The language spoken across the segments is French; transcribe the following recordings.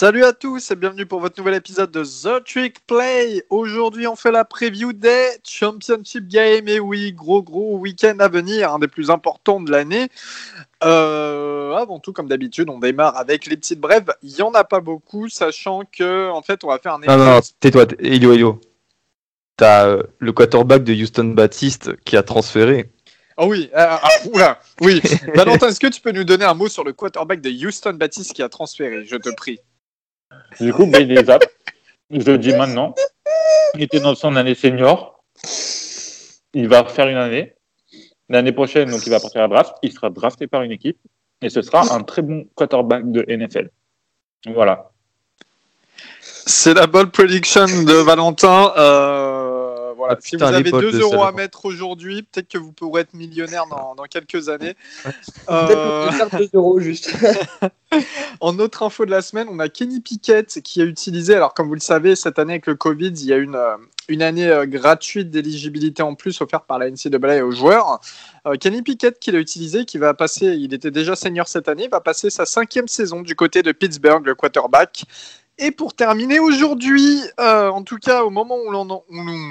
Salut à tous et bienvenue pour votre nouvel épisode de The Trick Play. Aujourd'hui, on fait la preview des Championship Games. Et oui, gros gros week-end à venir, un des plus importants de l'année. Euh, avant tout, comme d'habitude, on démarre avec les petites brèves. Il y en a pas beaucoup, sachant que en fait, on va faire un. Non, non, non tais-toi, Elio, Elio. T'as euh, le quarterback de Houston Baptiste qui a transféré. Ah oui, ah, ah, oula, oui. Valentin, est-ce que tu peux nous donner un mot sur le quarterback de Houston Baptiste qui a transféré? Je te prie. Du coup, il les a. Je le dis maintenant. Il était dans son année senior. Il va faire une année. L'année prochaine, donc il va partir à draft. Il sera drafté par une équipe. Et ce sera un très bon quarterback de NFL. Voilà. C'est la ball prediction de Valentin. Euh, voilà. Ah, si vous avez 2 euros à mettre aujourd'hui, peut-être que vous pourrez être millionnaire dans, dans quelques années. euh... Peut-être 2 euros juste. en autre info de la semaine, on a Kenny Pickett qui a utilisé, alors comme vous le savez, cette année avec le Covid, il y a une, euh, une année euh, gratuite d'éligibilité en plus offerte par la NCAA aux joueurs. Euh, Kenny Pickett qui l'a utilisé, qui va passer, il était déjà senior cette année, va passer sa cinquième saison du côté de Pittsburgh, le quarterback. Et pour terminer, aujourd'hui, euh, en tout cas au moment où l'on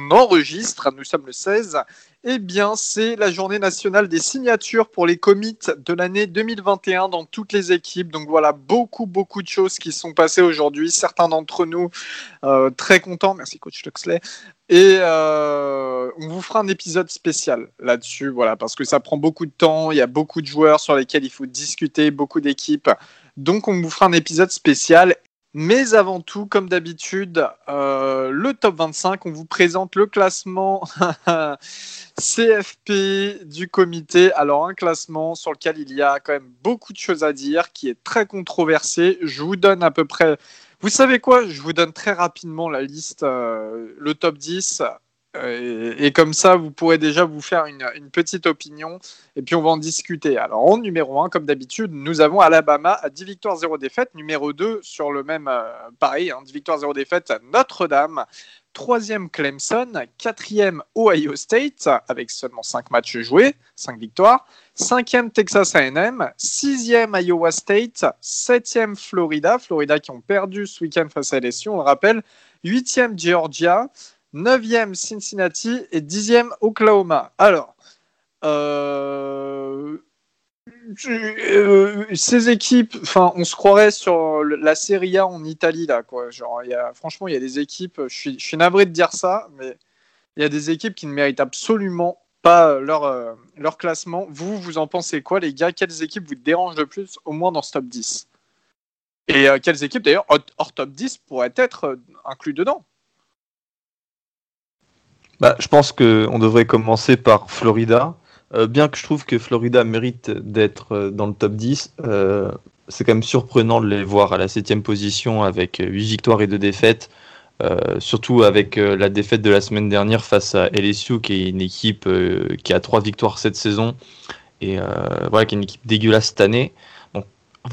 enregistre, nous sommes le 16, eh bien c'est la journée nationale des signatures pour les commits de l'année 2021 dans toutes les équipes. Donc voilà, beaucoup, beaucoup de choses qui sont passées aujourd'hui. Certains d'entre nous euh, très contents, merci coach Tuxley. Et euh, on vous fera un épisode spécial là-dessus, voilà, parce que ça prend beaucoup de temps, il y a beaucoup de joueurs sur lesquels il faut discuter, beaucoup d'équipes. Donc on vous fera un épisode spécial mais avant tout, comme d'habitude, euh, le top 25, on vous présente le classement CFP du comité. Alors un classement sur lequel il y a quand même beaucoup de choses à dire, qui est très controversé. Je vous donne à peu près... Vous savez quoi? Je vous donne très rapidement la liste, euh, le top 10 euh, et, comme ça, vous pourrez déjà vous faire une, petite opinion et puis on va en discuter. Alors, en numéro 1, comme d'habitude, nous avons Alabama à 10 victoires, 0 défaites. Numéro 2, sur le même, euh, pareil, 10 hein, victoires, 0 défaites, Notre-Dame. Troisième, Clemson. Quatrième, Ohio State, avec seulement 5 matchs joués, 5 victoires. Cinquième, Texas AM. Sixième, Iowa State. Septième, Florida. Florida qui ont perdu ce week-end face à LSU, on le rappelle. Huitième, Georgia. 9e Cincinnati et 10e Oklahoma. Alors, euh, euh, ces équipes, enfin, on se croirait sur la Serie A en Italie là, quoi. Genre, y a, franchement, il y a des équipes. Je suis, je navré de dire ça, mais il y a des équipes qui ne méritent absolument pas leur, euh, leur classement. Vous, vous en pensez quoi, les gars? Quelles équipes vous dérangent le plus, au moins dans ce top 10 Et quelles équipes, d'ailleurs, hors top 10 pourraient être inclus dedans? Bah, je pense qu'on devrait commencer par Florida. Euh, bien que je trouve que Florida mérite d'être euh, dans le top 10, euh, c'est quand même surprenant de les voir à la 7 position avec 8 victoires et 2 défaites. surtout avec la défaite de la semaine dernière face à LSU, qui est une équipe qui a 3 victoires cette saison et voilà, qui est une équipe dégueulasse cette année. Donc,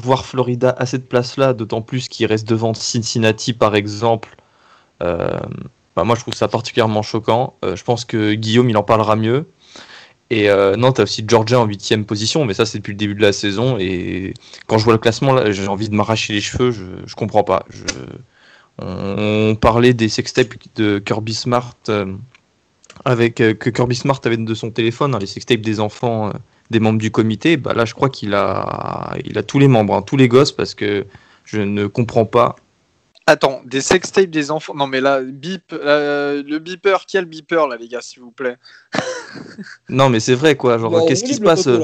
voir Florida à cette place-là, d'autant plus qu'il reste devant Cincinnati par exemple, moi, je trouve ça particulièrement choquant. Euh, je pense que Guillaume, il en parlera mieux. Et euh, non, tu as aussi Georgia en huitième position, mais ça, c'est depuis le début de la saison. Et quand je vois le classement, j'ai envie de m'arracher les cheveux. Je, je comprends pas. On, parlait des sextapes de Kirby Smart euh, avec que Kirby Smart avait de son téléphone, hein, les sextapes des enfants, des membres du comité. Bah là, je crois qu'il a, il a tous les membres, hein, tous les gosses, parce que je ne comprends pas Attends, des sextapes des enfants. Non, mais là, bip, euh, le beeper, quel beeper là, les gars, s'il vous plaît? Non, mais c'est vrai, quoi. Genre, qu'est-ce qui se passe euh,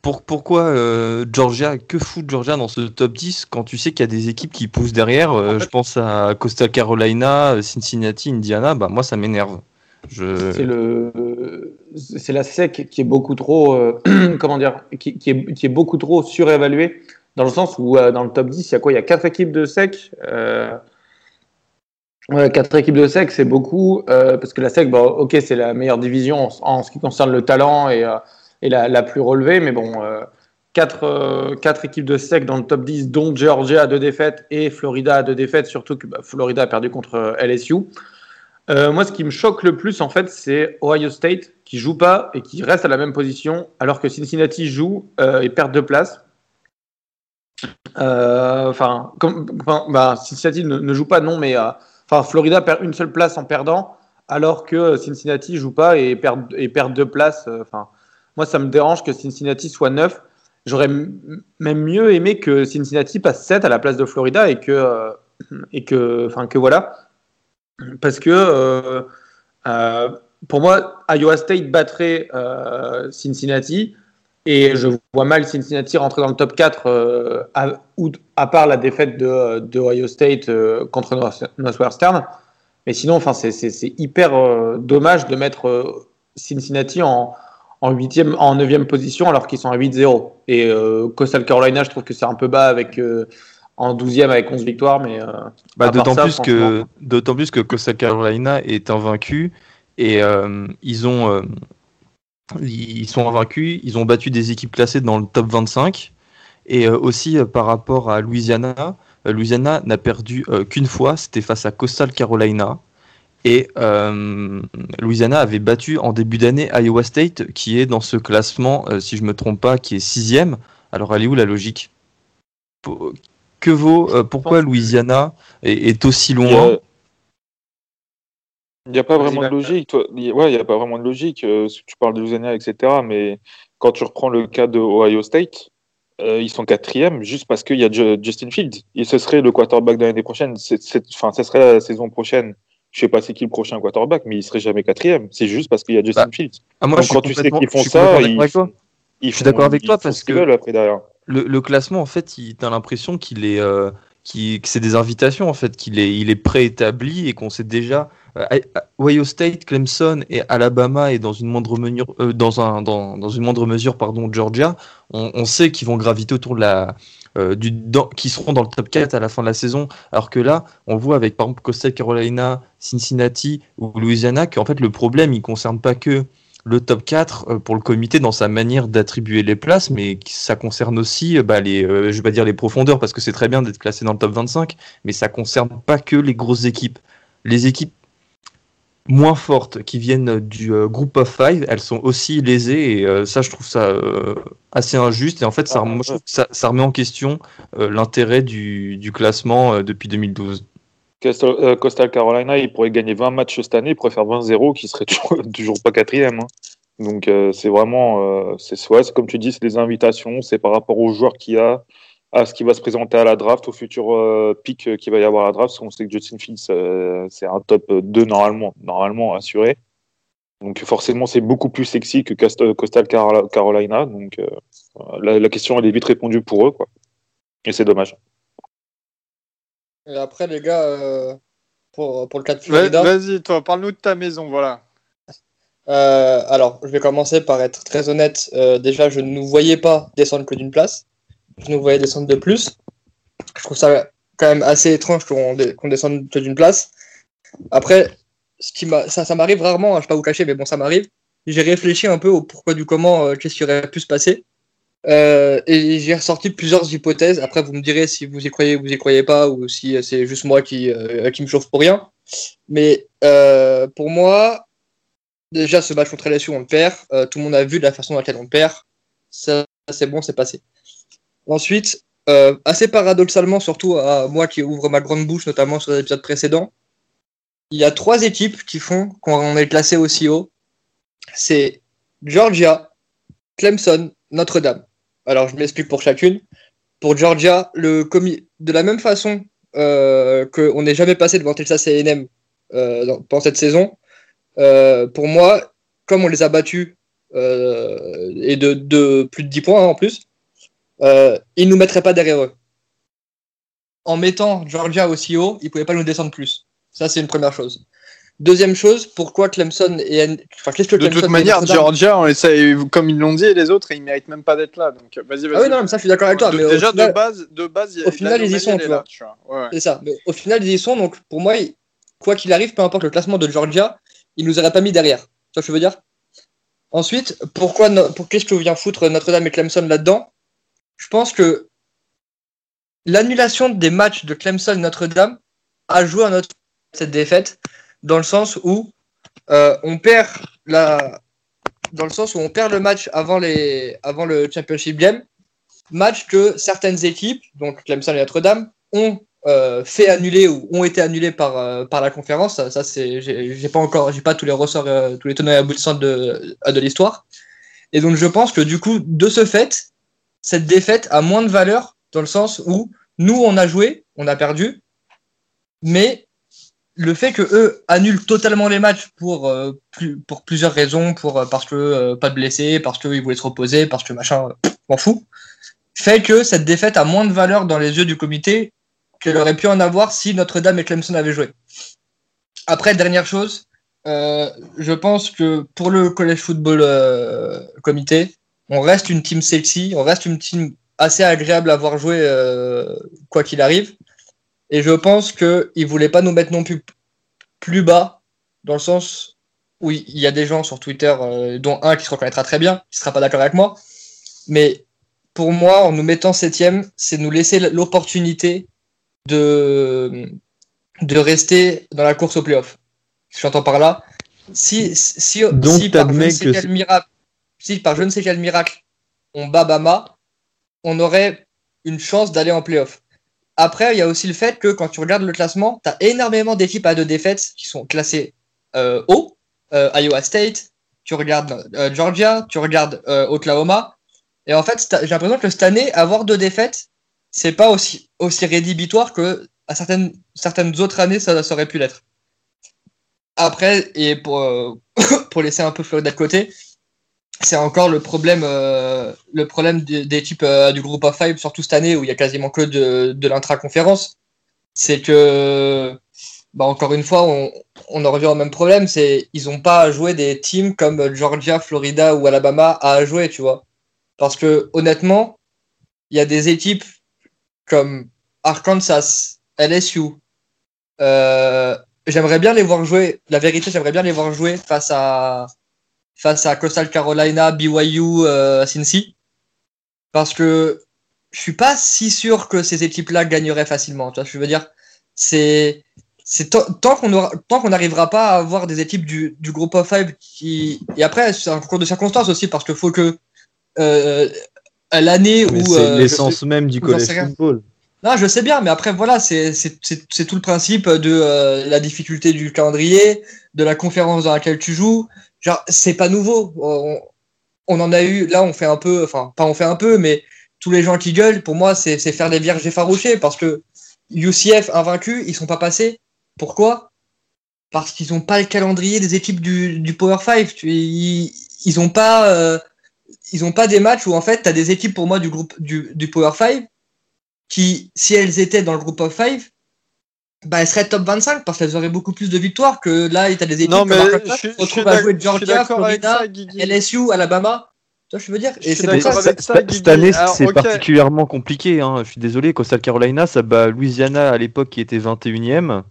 pour, Pourquoi euh, Georgia, que fout Georgia dans ce top 10 quand tu sais qu'il y a des équipes qui poussent derrière Je pense à Costa Carolina, Cincinnati, Indiana. Bah, moi, ça m'énerve. Je... C'est le, c'est la SEC qui est beaucoup trop, comment dire, qui, est, qui est beaucoup trop surévaluée dans le sens où euh, dans le top 10, il y a quoi? Il y a 4 équipes de SEC. Euh, 4 équipes de SEC, c'est beaucoup, euh, parce que la SEC, bon, ok, c'est la meilleure division en, ce qui concerne le talent et, euh, et la, la, plus relevée, mais bon, 4, 4, équipes de SEC dans le top 10, dont Georgia à deux défaites et Florida à deux défaites, surtout que bah, Florida a perdu contre LSU. moi, ce qui me choque le plus, en fait, c'est Ohio State qui joue pas et qui reste à la même position, alors que Cincinnati joue et perd deux places. Euh, Enfin, bah, Cincinnati ne, joue pas, non, mais euh, enfin, Florida perd une seule place en perdant, alors que Cincinnati joue pas et perd, et perd deux places. euh, Enfin, moi, ça me dérange que Cincinnati soit neuf. J'aurais même mieux aimé que Cincinnati passe 7 à la place de Florida et que, et que, enfin, que voilà. Parce que pour moi, Iowa State battrait Cincinnati et je vois mal Cincinnati rentrer dans le top 4 euh, à, part la défaite de, de Ohio State euh, contre North- Northwestern. Mais sinon, enfin, c'est- hyper euh, dommage de mettre Cincinnati en, en, huitième, en 9e position alors qu'ils sont à 8-0. Et Coastal Carolina, je trouve que c'est un peu bas avec, en 12e avec 11 victoires. Mais, Bah, d'autant plus que franchement. d'autant plus que Costa Carolina est invaincu et ils ont ils sont invaincus, ils ont battu des équipes classées dans le top 25 et euh, aussi euh, par rapport à Louisiana, euh, Louisiana n'a perdu qu'une fois, c'était face à Coastal Carolina. Et euh, Louisiana avait battu en début d'année Iowa State qui est dans ce classement, euh, si je me trompe pas, qui est sixième. Alors elle est où la logique? Que vaut euh, pourquoi Louisiana est, est aussi loin? Il n'y a pas vraiment de logique. Toi. Ouais, il n'y a pas vraiment de logique. euh, tu parles de Louisiana, etc. Mais quand tu reprends le cas de Ohio State, euh, ils sont quatrième juste parce qu'il y a Ju- Justin Fields. Et ce serait le quarterback de l'année prochaine. Enfin, ce serait la saison prochaine. Je sais pas c'est qui le prochain quarterback, mais il serait jamais quatrième. C'est juste parce qu'il y a Justin Bah, Fields. Ah, moi, Donc, je suis quand tu sais qu'ils font ça, ils. Ils Je suis d'accord avec toi parce que- après. Le, le classement, en fait, il- t'as l'impression qu'il est, euh, que c'est des invitations, en fait, qu'il est, il est préétabli et qu'on sait déjà. Euh, Ohio State, Clemson et Alabama et dans une moindre mesure, euh, dans un, dans, dans une moindre mesure, pardon, Georgia, on, sait qu'ils vont graviter autour de la, euh, du, qui seront dans le top 4 à la fin de la saison. Alors que là, on voit avec par exemple Coastal Carolina, Cincinnati ou Louisiana qu'en fait le problème il concerne pas que le top 4 euh, pour le comité dans sa manière d'attribuer les places, mais ça concerne aussi bah, les, je vais pas dire les profondeurs parce que c'est très bien d'être classé dans le top 25, mais ça concerne pas que les grosses équipes. Les équipes moins fortes qui viennent du euh, group of five, elles sont aussi lésées et euh, ça je trouve ça euh, assez injuste et en fait ça, Ah, moi, je ouais. trouve que ça, ça remet en question euh, l'intérêt du, du classement depuis 2012. Coastal, Coastal Carolina, ils pourraient gagner 20 matchs cette année, ils pourraient faire 20-0, qui serait toujours, toujours pas quatrième. hein. Donc c'est vraiment, c'est ouais, comme tu dis, c'est des invitations, c'est par rapport aux joueurs qu'il y a, à ce qui va se présenter à la draft, au futur euh, pic euh, qu'il va y avoir à la draft, parce qu'on sait que Justin Fields, euh, c'est un top 2 normalement, normalement assuré. Donc forcément, c'est beaucoup plus sexy que Coastal Car- Carolina. Donc euh, la, la question, elle est vite répondue pour eux, quoi. Et c'est dommage. Et après, les gars, euh, pour, pour le cas de Florida, Vas-y, toi, parle-nous de ta maison, voilà. euh, alors, je vais commencer par être très honnête. Euh, déjà, je ne nous voyais pas descendre que d'une place. Je nous voyais descendre de plus. Je trouve ça quand même assez étrange qu'on descende d'une place. Après, ce qui ça, ça m'arrive rarement, hein, je ne vais pas vous cacher, mais bon, ça m'arrive. J'ai réfléchi un peu au pourquoi du comment, euh, qu'est-ce qui aurait pu se passer. Euh, et j'ai ressorti plusieurs hypothèses. Après, vous me direz si vous y croyez ou vous y croyez pas, ou si euh, c'est juste moi qui, qui me chauffe pour rien. Mais pour moi, déjà, ce match contre LSU, on le perd. Tout le monde a vu de la façon laquelle on le perd. Ça, c'est bon, c'est passé. Ensuite, euh, assez paradoxalement, surtout à moi qui ouvre ma grande bouche, notamment sur les épisodes précédents, il y a trois équipes qui font qu'on est classé aussi haut. C'est Georgia, Clemson, Notre-Dame. Alors, je m'explique pour chacune. Pour Georgia, le de la même façon euh, qu'on n'est jamais passé devant Texas A&M euh, pendant cette saison, euh, pour moi, comme on les a battus et de, de plus de 10 points hein, en plus, euh, ils ne nous mettraient pas derrière eux. En mettant Georgia aussi haut, ils ne pouvaient pas nous descendre plus. Ça, c'est une première chose. Deuxième chose, pourquoi Clemson et enfin, qu'est-ce que De Clemson toute et manière, Georgia, on essaie- comme ils l'ont dit, et les autres, ils méritent même pas d'être là. Donc, vas-y, vas-y. Ah oui, non, mais ça, je suis d'accord avec toi. De- mais déjà, final- de base, de base, il y a- au final, ils y sont, tu là, vois. tu vois. Ouais, ouais. C'est ça. Mais au final, ils y sont. Donc, pour moi, quoi qu'il arrive, peu importe le classement de Georgia, ils nous auraient pas mis derrière. Tu vois ce que je veux dire? Ensuite, pourquoi pour qu'est-ce que vient foutre Notre-Dame et Clemson là-dedans? Je pense que l'annulation des matchs de Clemson et Notre-Dame a joué à notre cette défaite dans le sens où euh, on perd la dans le sens où on perd le match avant les avant le championship game match que certaines équipes, donc Clemson et Notre-Dame, ont euh, fait annuler ou ont été annulés par, euh, par la conférence. Ça, ça c'est, j'ai pas encore, j'ai pas tous les ressorts, tous les tenants et aboutissants de, de l'histoire. Et donc je pense que du coup, de ce fait, cette défaite a moins de valeur dans le sens où nous on a joué, on a perdu, mais le fait que eux annulent totalement les matchs pour euh, plusieurs raisons, pour euh, parce que euh, pas de blessés, parce qu'ils voulaient se reposer, parce que machin, m'en fous, fait que cette défaite a moins de valeur dans les yeux du comité qu'elle aurait pu en avoir si Notre-Dame et Clemson avaient joué. Après, dernière chose, je pense que pour le college football comité, on reste une team sexy, on reste une team assez agréable à voir jouer euh, quoi qu'il arrive. Et je pense qu'ils ne voulaient pas nous mettre non plus plus bas, dans le sens où il y a des gens sur Twitter, euh, dont un qui se reconnaîtra très bien, qui ne sera pas d'accord avec moi. Mais pour moi, en nous mettant septième, c'est nous laisser l'opportunité de, de rester dans la course au playoff. J'entends par là. Si, si, Donc, si par, je ne sais quel miracle, si par je ne sais quel miracle, on bat Bama, on aurait une chance d'aller en playoff. Après, il y a aussi le fait que quand tu regardes le classement, tu as énormément d'équipes à deux défaites qui sont classées euh, haut. Euh, Iowa State, tu regardes euh, Georgia, tu regardes Oklahoma. Et en fait, j'ai l'impression que cette année, avoir deux défaites, c'est pas aussi, rédhibitoire que à certaines, autres années, ça, aurait pu l'être. Après, et pour, pour laisser un peu Florida de côté, c'est encore le problème, euh, le problème des, types euh, du groupe of five, surtout cette année où il y a quasiment que de, de l'intra-conférence. C'est que, bah, encore une fois, on, on en revient au même problème, c'est ils n'ont pas joué des teams comme Georgia, Florida ou Alabama à jouer, tu vois. Parce que honnêtement, il y a des équipes comme Arkansas, LSU. Euh, j'aimerais bien les voir jouer. La vérité, j'aimerais bien les voir jouer face à face à Coastal Carolina, BYU, euh, Cincy, parce que je suis pas si sûr que ces équipes-là gagneraient facilement. Tu vois je veux dire? C'est c'est tant qu'on tant qu'on n'arrivera pas à avoir des équipes du, du groupe of five qui et après c'est un concours de circonstances aussi parce qu'il faut que euh, à l'année où c'est euh, l'essence même du rien. football. non, je sais bien, mais après, voilà, c'est c'est- c'est- c'est tout le principe de euh, la difficulté du calendrier, de la conférence dans laquelle tu joues. Genre, c'est pas nouveau. On, on en a eu, là, on fait un peu, enfin, pas on fait un peu, mais tous les gens qui gueulent, pour moi, c'est faire des vierges effarouchées parce que UCF invaincus, ils sont pas passés. Pourquoi? Parce qu'ils ont pas le calendrier des équipes du, du Power 5. Tu- Ils, ils ont pas. euh, ils ont pas des matchs où en fait, tu as des équipes pour moi du groupe du, du Power 5 qui, si elles étaient dans le groupe of 5, bah, elles seraient top 25 parce qu'elles auraient beaucoup plus de victoires que là, tu as des équipes Non, comme mais Arkansas je suis qui se retrouvent à jouer Georgia, Florida, ça. LSU, Alabama. Tu vois, ce que je veux dire? Je Et c'est pour ça avec cette- ça, cette Guigui. année, c'est ok. particulièrement compliqué. hein. Je suis désolé, Coastal Carolina, ça bat Louisiana à l'époque qui était 21e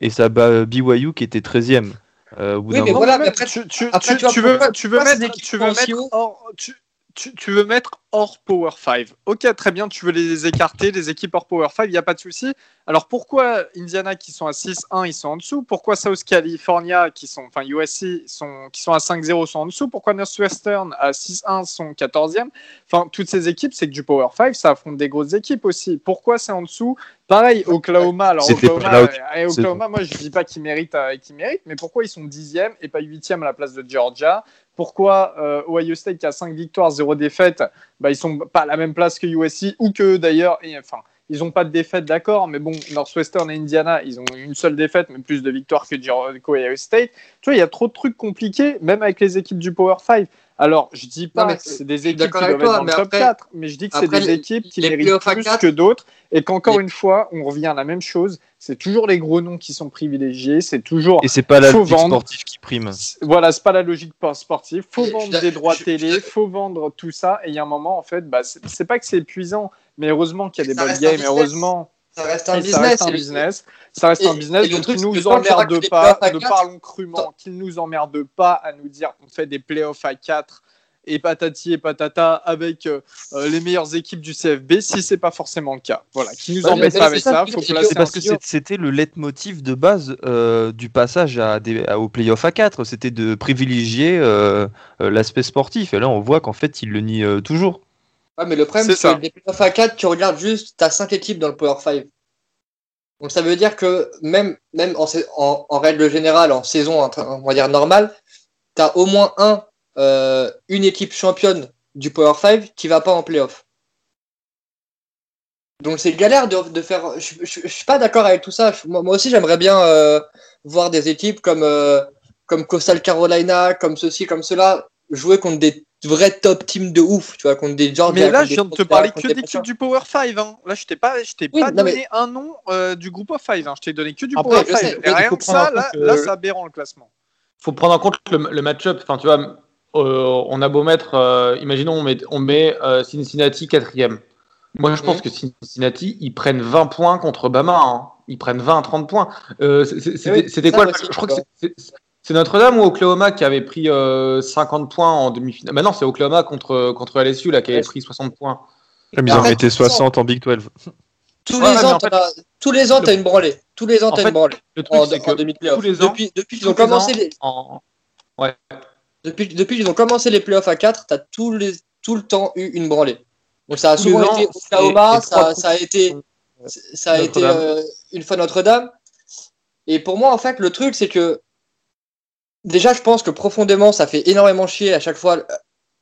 et ça bat BYU qui était 13e. Euh, Oui, mais moment. voilà, mais après, tu, tu, après, tu- tu veux, pourquoi- tu veux mettre, tu veux mettre hors, tu, tu, tu veux mettre hors Power 5. Ok, très bien, tu veux les écarter, les équipes hors Power 5, il n'y a pas de souci. Alors pourquoi Indiana qui sont à 6-1, ils sont en dessous? Pourquoi South California qui sont, enfin USC sont, qui sont à 5-0 sont en dessous? Pourquoi Northwestern à 6-1 sont 14e Enfin, toutes ces équipes, c'est que du Power 5, ça affronte des grosses équipes aussi. Pourquoi c'est en dessous? Pareil, Oklahoma. Alors Oklahoma, où- euh, Oklahoma, moi je dis pas qu'ils méritent, euh, qu'ils méritent, mais pourquoi ils sont 10e et pas 8e à la place de Georgia? Pourquoi euh, Ohio State qui a 5 victoires, 0 défaites, bah, ils sont pas à la même place que USC ou que d'ailleurs, enfin, ils n'ont pas de défaite, d'accord, mais bon, Northwestern et Indiana, ils ont une seule défaite, mais plus de victoires que qu'Ohio State. Tu vois, il y a trop de trucs compliqués, même avec les équipes du Power 5. Alors, je dis pas que c'est des équipes qui doivent être dans le top après- 4, mais je dis que c'est des les- équipes qui méritent plus que d'autres, et qu'encore les- une fois, on revient à la même chose, c'est toujours les gros noms qui sont privilégiés, c'est toujours Et c'est pas la logique vendre. sportive qui prime. Voilà, c'est pas la logique pas sportive. Faut vendre des droits je- télé, je- faut vendre tout ça. Et il y a un moment, en fait, bah, c'est c'est pas que c'est épuisant, mais heureusement qu'il y a des bonnes games. business. Heureusement, Ça reste un business. ça reste un business. Ça reste et- un business. et le Donc, qu'ils nous emmerdent pas, ne parlons crûment, qu'ils nous emmerdent pas à nous dire qu'on fait des playoffs à 4 et patati et patata avec euh, les meilleures équipes du CFB si c'est pas forcément le cas. Voilà, qui nous embête pas avec ça, Faut placer parce que c'était le leitmotiv de base euh, du passage à des, à- au playoff à 4. C'était de privilégier euh, l'aspect sportif. Et là, on voit qu'en fait, il le nie toujours. Ouais, mais le problème, C'est que les playoffs à 4, tu regardes juste, tu as 5 équipes dans le Power 5. Donc ça veut dire que même, même en, sa- en, en règle générale, en saison, on va dire normale, tu as au moins un, euh, une équipe championne du Power 5 qui va pas en playoff. Donc c'est galère de, de faire. Je, je, je suis pas d'accord avec tout ça. Moi aussi, j'aimerais bien euh, voir des équipes comme, euh, comme Coastal Carolina, comme ceci, comme cela, jouer contre des vrais top teams de ouf, tu vois, contre des Georgia. Mais là, je viens de te parler que des d'équipes du Power 5. Hein. Là, je t'ai pas, je t'ai Oui, pas donné mais- un nom euh, du groupe of 5. Hein. Je t'ai donné que du Après, Power je 5. sais, Et mais il rien que ça, là, c'est aberrant le classement. faut prendre en compte le, le match-up. Enfin, tu vois, euh, on a beau mettre, euh, imaginons, on met, on met euh, Cincinnati quatrième. Moi, je pense Mhm. que Cincinnati, ils prennent 20 points contre Bama. hein. Ils prennent 20, 30 points. Euh, c'est- C'était Oui, ça, quoi le match? Je crois que c'est- c'est Notre-Dame ou Oklahoma qui avait pris euh, 50 points en demi-finale? Bah non, c'est Oklahoma contre, contre LSU là, qui avait pris 60 points. Comme ils En mettaient c'est ça. 60 en Big 12. Tous Ouais, les ans, en fait- t'en as- tous les ans, Le- t'as une branlée. Tous les ans, t'as une branlée. Le truc, En, c'est que demi-playoff. tous les ans, Depuis, depuis qu'ils ont commencé les, en- depuis, depuis qu'ils ont commencé les playoffs à 4, t'as les, tout le temps eu une branlée. Donc ça a Tous souvent ans, été Oklahoma, ça, ça a été, ça a été Notre-Dame. euh, une fois Notre-Dame. Et pour moi, en fait, le truc, c'est que déjà, je pense que profondément, ça fait énormément chier à chaque fois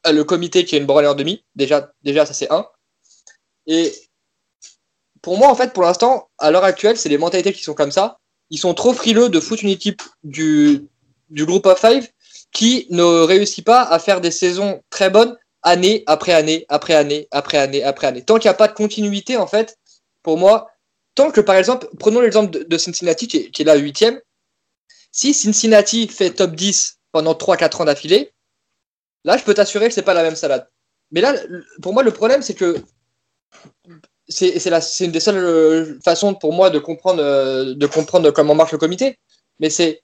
euh, le comité qui a une branlée en demi. Déjà, déjà ça c'est un. Et pour moi, en fait, pour l'instant, à l'heure actuelle, c'est les mentalités qui sont comme ça. Ils sont trop frileux de foutre une équipe du, du groupe of five qui ne réussit pas à faire des saisons très bonnes année après année, après année, après année, après année. Tant qu'il n'y a pas de continuité, en fait, pour moi, tant que par exemple, prenons l'exemple de, Cincinnati qui est, qui est là huitième, si Cincinnati fait top 10 pendant 3-4 ans d'affilée, là, je peux t'assurer que c'est pas la même salade. Mais là, pour moi, le problème, c'est que c'est une des seules euh, façons pour moi de comprendre, euh, de comprendre comment marche le comité. Mais c'est.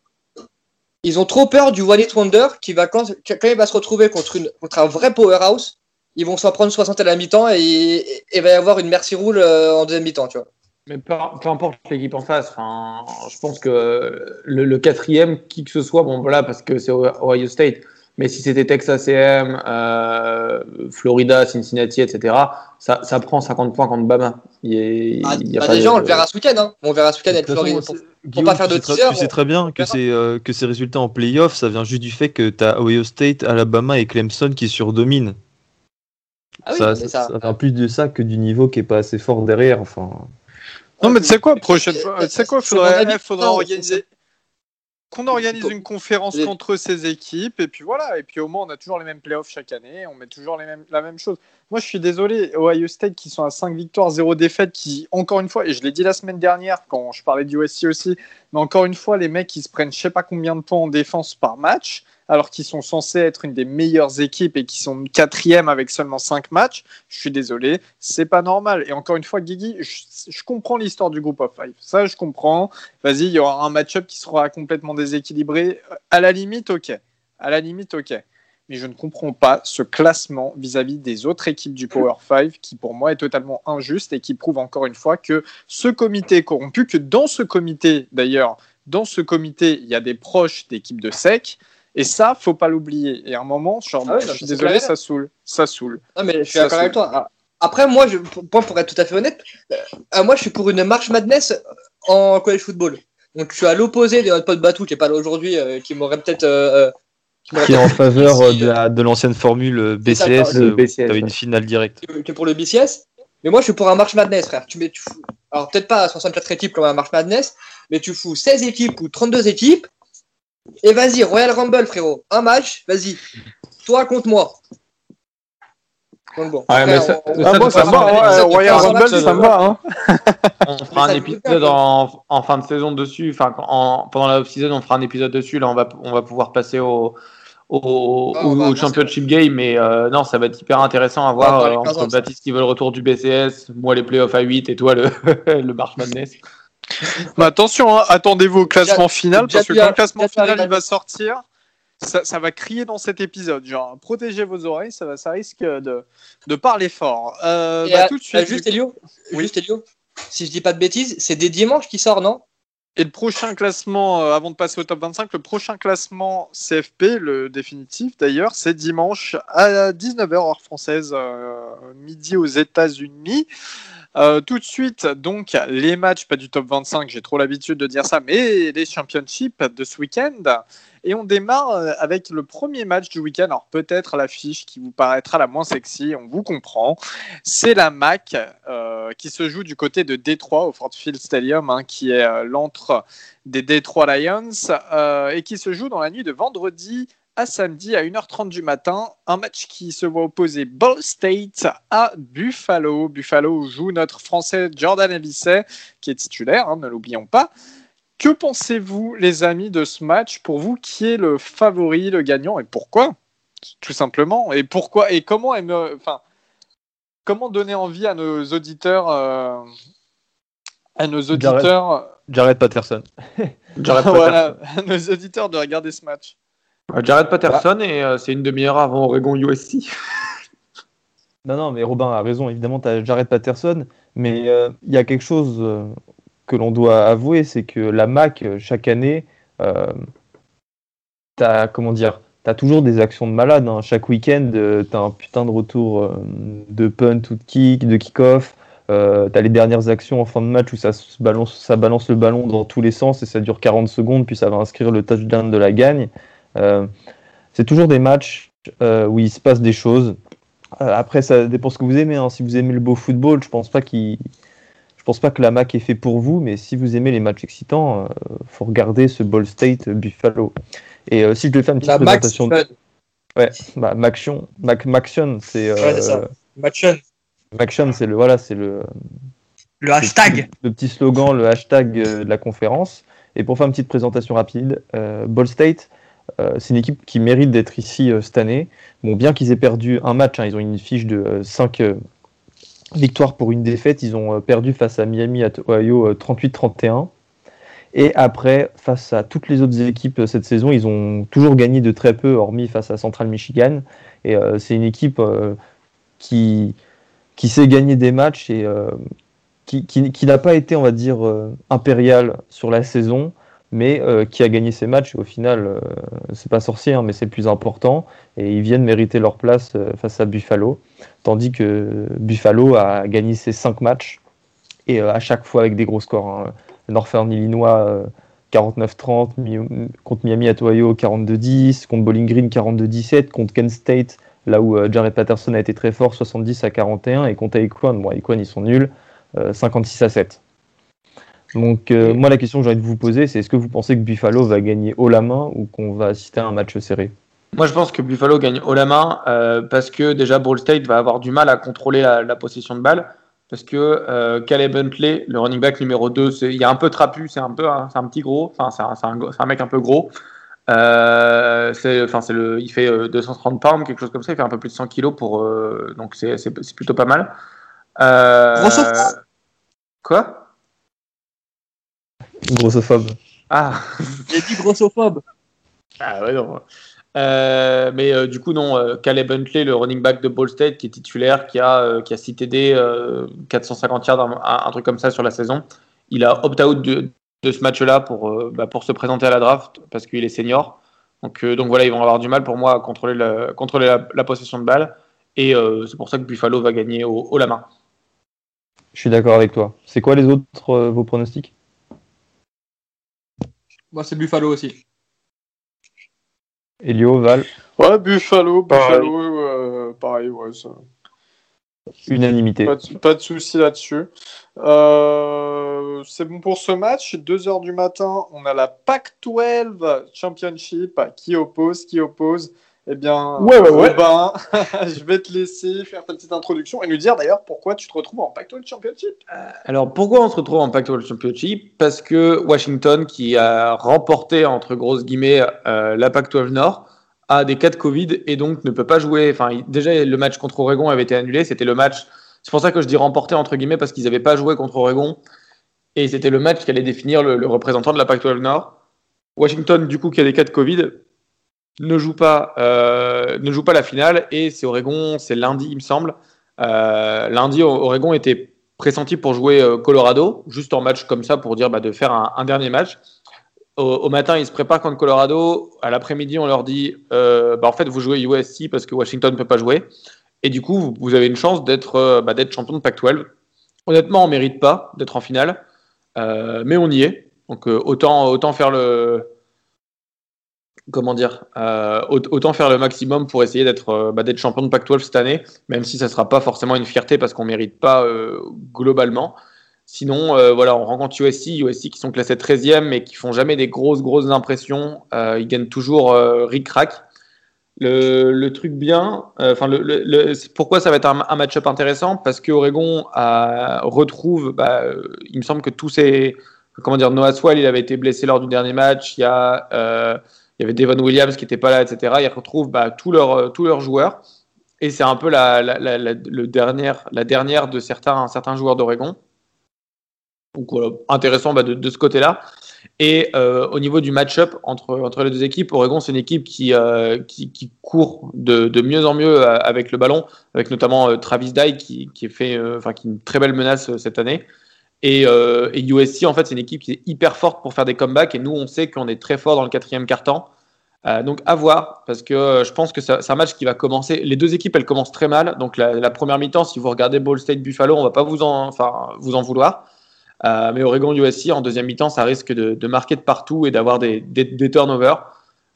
Ils ont trop peur du One It Wonder qui va, quand, il va se retrouver contre, contre un vrai powerhouse, ils vont s'en prendre 60 à la mi-temps et et il va y avoir une merci roule euh, en deuxième mi-temps, tu vois. Mais peu, peu importe l'équipe en face, enfin, je pense que le, le quatrième, qui que ce soit, bon voilà, parce que c'est Ohio State, mais si c'était Texas A&M, euh, Florida, Cincinnati, etc., ça, ça prend 50 points contre Bama. Il y a- Ah, il y a bah pas déjà, de- on le verra ce week-end. Hein. On verra ce week-end avec Florida. c'est- Pour Guillaume, pas faire tu de tu sais on- très bien que, c'est, euh, que ces résultats en playoff, ça vient juste du fait que tu as Ohio State, Alabama et Clemson qui surdominent. Ah oui, ça, ça- ça vient plus de ça que du niveau qui est pas assez fort derrière. Enfin, Non, mais tu sais quoi, prochaine fois, tu sais quoi, faudrait, faudra organiser. Qu'on organise une conférence entre ces équipes, et puis voilà, et puis au moins on a toujours les mêmes playoffs chaque année, on met toujours les mêmes, la même chose. Moi je suis désolé, Ohio State qui sont à 5 victoires, 0 défaites, qui encore une fois, et je l'ai dit la semaine dernière quand je parlais du USC aussi, mais encore une fois, les mecs ils se prennent je sais pas combien de points en défense par match, alors qu'ils sont censés être une des meilleures équipes et qui sont quatrième avec seulement 5 matchs. Je suis désolé, c'est pas normal. Et encore une fois, Guigui, je, comprends l'histoire du groupe of five. Ça, je comprends. Vas-y, il y aura un match-up qui sera complètement déséquilibré. À la limite, ok. À la limite, ok. Mais je ne comprends pas ce classement vis-à-vis des autres équipes du Power 5 qui, pour moi, est totalement injuste et qui prouve encore une fois que ce comité corrompu, que dans ce comité, d'ailleurs, dans ce comité, il y a des proches d'équipes de SEC. Et ça, faut pas l'oublier. Et à un moment, genre, Ah oui, je suis désolé, clair. ça saoule. Ça saoule. Non, mais je suis Ça, d'accord c'est- avec toi. Ah, Après, moi, je, pour, moi, pour être tout à fait honnête, euh, moi, je suis pour une marche madness en college football. Donc, je suis à l'opposé de notre pote Batou, qui est pas là aujourd'hui, euh, qui m'aurait peut-être. euh, euh, qui est en faveur de, la- de l'ancienne formule C'est ça, BCS, BCS, ouais. une finale directe. que, pour le BCS. Mais moi, je suis pour un marche madness, frère. Tu mets, tu fous, alors, peut-être pas à 64 équipes comme un marche madness, mais tu fous 16 équipes ou 32 équipes. Et vas-y, Royal Rumble, frérot. Un match, vas-y. Toi contre moi. Donc bon. Ouais, après, mais ça- on- ça, ouais, de Royal 15 Rumble, ça me va. Hein. On fera un épisode en, en fin de saison dessus. Enfin, en, pendant la off-season, on fera un épisode dessus. Là, on va, on va pouvoir passer au, au, Ah, au- va championship game. Mais euh, non, ça va être hyper intéressant à va voir euh, 15 entre. Baptiste qui veut le retour du BCS, moi les playoffs à 8 et toi le, le March Madness. Mais attention, hein, attendez-vous au classement final, parce que quand le classement final il va sortir, ça, ça va crier dans cet épisode. Genre, protégez vos oreilles, ça, va, ça risque de, de parler fort. Euh, bah, euh, tout de suite. juste Elio, Oui. juste Elio, si je dis pas de bêtises, c'est des dimanches qui sort, non? Et le prochain classement, euh, avant de passer au top 25, le prochain classement CFP, le définitif d'ailleurs, c'est dimanche à 19h heure française. euh, midi aux États-Unis. Euh, tout de suite, donc, les matchs, pas du top 25, j'ai trop l'habitude de dire ça, mais les championships de ce week-end. Et on démarre euh, avec le premier match du week-end. Alors, peut-être l'affiche qui vous paraîtra la moins sexy, on vous comprend. C'est la MAC euh, qui se joue du côté de Détroit au Ford Field Stadium, hein, qui est l'antre des Détroit Lions, et qui se joue dans la nuit de vendredi à samedi à 1h30 du matin. Un match qui se voit opposer Ball State à Buffalo. Buffalo joue notre Français Jordan Evisset, qui est titulaire, hein, ne l'oublions pas. Que pensez-vous, les amis, de ce match Pour vous, qui est le favori, le gagnant, et pourquoi Tout simplement. Et pourquoi Et comment enfin, comment donner envie à nos auditeurs, euh, à nos auditeurs, Jared, Patterson. Jared Patterson. voilà, à nos auditeurs de regarder ce match. Euh, Jared Patterson, et euh, c'est une demi-heure avant Oregon USC. non, non, mais Robin a raison. Évidemment, tu as Jared Patterson, mais euh, il y a quelque chose que l'on doit avouer, c'est que la MAC, chaque année, tu as, comment dire, tu as toujours des actions de malade. Hein. Chaque week-end, tu as un putain de retour de punt ou de kick, de kick-off. Euh, tu as les dernières actions en fin de match où ça, balance, ça balance le ballon dans tous les sens et ça dure 40 secondes, puis ça va inscrire le touchdown de la gagne. Euh, c'est toujours des matchs euh, où il se passe des choses. Euh, après, ça dépend ce que vous aimez. Hein. Si vous aimez le beau football, je pense pas qu'il je pense pas que la MAC est fait pour vous, mais si vous aimez les matchs excitants, il faut regarder ce Ball State Buffalo. Et si je devais faire une petite présentation. De... Ouais, bah, Maction, Mac, Maction, c'est. Ouais, ça. Maction, c'est le voilà, c'est le. Le hashtag. Le, petit slogan, le hashtag de la conférence. Et pour faire une petite présentation rapide, Ball State, c'est une équipe qui mérite d'être ici euh, cette année. Bien qu'ils aient perdu un match, hein, ils ont une fiche de 5 euh, victoires pour une défaite. Ils ont perdu face à Miami à Ohio 38-31. Et après, face à toutes les autres équipes cette saison, ils ont toujours gagné de très peu, hormis face à Central Michigan. Et c'est une équipe qui, qui sait gagner des matchs et qui, qui, qui n'a pas été, on va dire, impériale sur la saison, mais euh, qui a gagné ces matchs. Au final, euh, c'est pas sorcier, hein, mais c'est plus important. Et ils viennent mériter leur place euh, face à Buffalo. Tandis que Buffalo a gagné ses cinq matchs, et à chaque fois avec des gros scores. Hein. Northern Illinois 49-30, contre Miami at Ohio 42-10, contre Bowling Green 42-17, contre Kent State, là où Jared Patterson a été très fort, 70 à 41, et contre Aquan, bon, Aquan ils sont nuls, 56 à 7. Donc, euh, moi, la question que j'ai envie de vous poser, c'est est-ce que vous pensez que Buffalo va gagner haut la main ou qu'on va assister à un match serré? Moi, je pense que Buffalo gagne haut la main euh, parce que déjà, Ball State va avoir du mal à contrôler la, possession de balle. Parce que euh, Caleb Huntley, le running back numéro 2, il est un peu trapu, c'est un, peu, c'est un petit gros, enfin, c'est un, un, mec un peu gros. enfin, c'est le, il fait 230 pounds, quelque chose comme ça, il fait un peu plus de 100 kilos, pour, donc c'est, plutôt pas mal. Quoi? Grossophobe. Ah J'ai dit grossophobe Ah ouais, non. Euh, mais euh, du coup, non, euh, Caleb Huntley, le running back de Ball State, qui est titulaire, qui a, qui a 6 TD, 450 yards, un, truc comme ça sur la saison. Il a opt-out de, de, ce match-là pour, bah, pour se présenter à la draft parce qu'il est senior. Donc, donc voilà, ils vont avoir du mal pour moi à contrôler, la, contrôler la, possession de balle. Et c'est pour ça que Buffalo va gagner au, au la main. Je suis d'accord avec toi. C'est quoi les autres, vos pronostics? Moi, c'est Buffalo aussi. Elio, Val Ouais, Buffalo, Buffalo, euh, pareil, ouais. Ça... Unanimité. Pas de, pas de souci là-dessus. Euh, c'est bon pour ce match. 2h du matin, on a la Pac-12 Championship qui oppose, qui oppose eh bien, ouais, ouais, je vais te laisser faire ta petite introduction et nous dire d'ailleurs pourquoi tu te retrouves en Pac-12 Championship. Euh, alors, pourquoi on se retrouve en Pac-12 Championship? Parce que Washington, qui a remporté, entre grosses guillemets, euh, la Pac-12 Nord, a des cas de Covid et donc ne peut pas jouer. Enfin, déjà, le match contre Oregon avait été annulé. C'était le match. C'est pour ça que je dis remporté, entre guillemets, parce qu'ils n'avaient pas joué contre Oregon. Et c'était le match qui allait définir le, le représentant de la Pac-12 Nord. Washington, du coup, qui a des cas de Covid, ne joue pas, euh, ne joue pas la finale et c'est Oregon, c'est lundi, il me semble. Euh, lundi, Oregon était pressenti pour jouer euh, Colorado, juste en match comme ça pour dire bah, de faire un, dernier match. Au, matin, ils se préparent contre Colorado. À l'après-midi, on leur dit bah, en fait, vous jouez USC parce que Washington ne peut pas jouer. Et du coup, vous, avez une chance d'être bah, champion de Pac-12. Honnêtement, on mérite pas d'être en finale, mais on y est. Donc autant autant faire le comment dire euh, aut- autant faire le maximum pour essayer d'être euh, bah, champion de Pac-12 cette année, même si ça sera pas forcément une fierté parce qu'on mérite pas euh, globalement. Sinon, voilà, on rencontre USC, USC qui sont classés 13e mais qui font jamais des grosses grosses impressions. Ils gagnent toujours ric-rac. Le, truc bien, enfin pourquoi ça va être un, match-up intéressant? Parce que Oregon a- retrouve, bah, il me semble que tous ces, comment dire, Noah Swell, il avait été blessé lors du dernier match. Il y a, il y avait Devon Williams qui n'était pas là, etc. Ils retrouvent bah, tous leurs euh, tous leurs joueurs et c'est un peu la, la, le dernière, la dernière de certains certains joueurs d'Oregon. Donc intéressant bah, de, de ce côté-là. Et euh, au niveau du match-up entre, entre les deux équipes, Oregon, c'est une équipe qui, euh, qui, court de, de mieux en mieux avec le ballon, avec notamment Travis Dye qui, qui, est fait, qui est une très belle menace cette année. Et, euh, USC, en fait, c'est une équipe qui est hyper forte pour faire des comebacks. Et nous, on sait qu'on est très fort dans le quatrième quart-temps. Euh, donc à voir, parce que euh, je pense que c'est un match qui va commencer. Les deux équipes, elles commencent très mal. Donc la, première mi-temps, si vous regardez Ball State Buffalo, on va pas vous en, enfin, vous en vouloir. Euh, mais Oregon USC en deuxième mi-temps, ça risque de, marquer de partout et d'avoir des, des turnovers.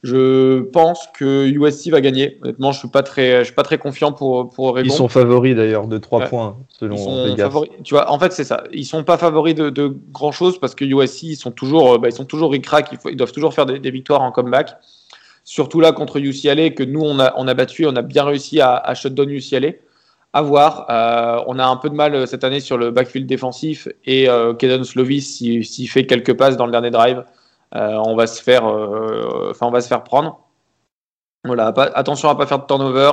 Je pense que USC va gagner. Honnêtement, je suis pas très, je suis pas très confiant pour pour Oregon. Ils sont favoris d'ailleurs de 3 Ouais. points selon Ils sont Vegas. favoris. Tu vois, en fait, c'est ça. Ils sont pas favoris de, de grand chose parce que USC, ils sont toujours, euh, bah, ils sont toujours ric-rac. Ils doivent toujours faire des, des victoires en comeback. Surtout là contre UCLA que nous on a, on a battu, on a bien réussi à, à shutdown UCLA. À voir. Euh, on a un peu de mal euh, cette année sur le backfield défensif et euh, Kaden Slovis s'il fait quelques passes dans le dernier drive, on va se faire, euh, enfin on va se faire prendre. Voilà, pas- attention à pas faire de turnover.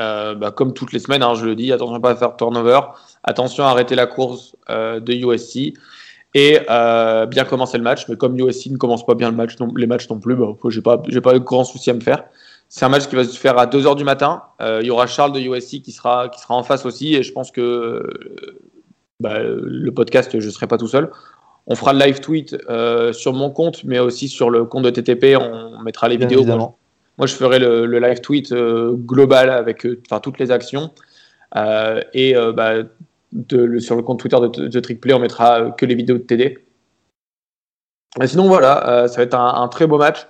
Euh, bah, comme toutes les semaines, hein, je le dis, attention à pas faire de turnover. Attention à arrêter la course euh, de USC et euh, bien commencer le match. Mais comme USC ne commence pas bien le match, les matchs non plus, bah, j'ai pas, j'ai pas de grand souci à me faire. C'est un match qui va se faire à 2h du matin. Euh, il y aura Charles de USC qui sera, qui sera en face aussi. Et je pense que euh, bah, le podcast, je ne serai pas tout seul. On fera le live tweet euh, sur mon compte, mais aussi sur le compte de TTP. On mettra les Bien vidéos. évidemment. Moi, je ferai le, le live tweet euh, global avec euh, toutes les actions. Et bah, de- le- sur le compte Twitter de, de TrickPlay, on mettra que les vidéos de TD. Et sinon, voilà, ça va être un, un très beau match.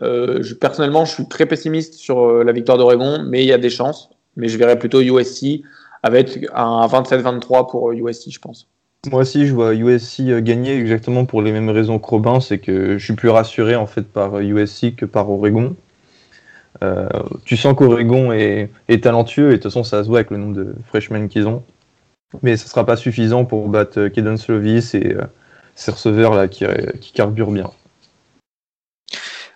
Je, personnellement, je suis très pessimiste sur la victoire d'Oregon, mais il y a des chances. Mais je verrais plutôt USC avec un 27-23 pour USC, je pense. Moi aussi, je vois USC euh, gagner exactement pour les mêmes raisons que Robin, c'est que je suis plus rassuré en fait par euh, USC que par Oregon. Euh, tu sens qu'Oregon est, talentueux et de toute façon ça se voit avec le nombre de freshmen qu'ils ont. Mais ce sera pas suffisant pour battre euh, Kaden Slovis et euh, ces receveurs là qui carburent bien.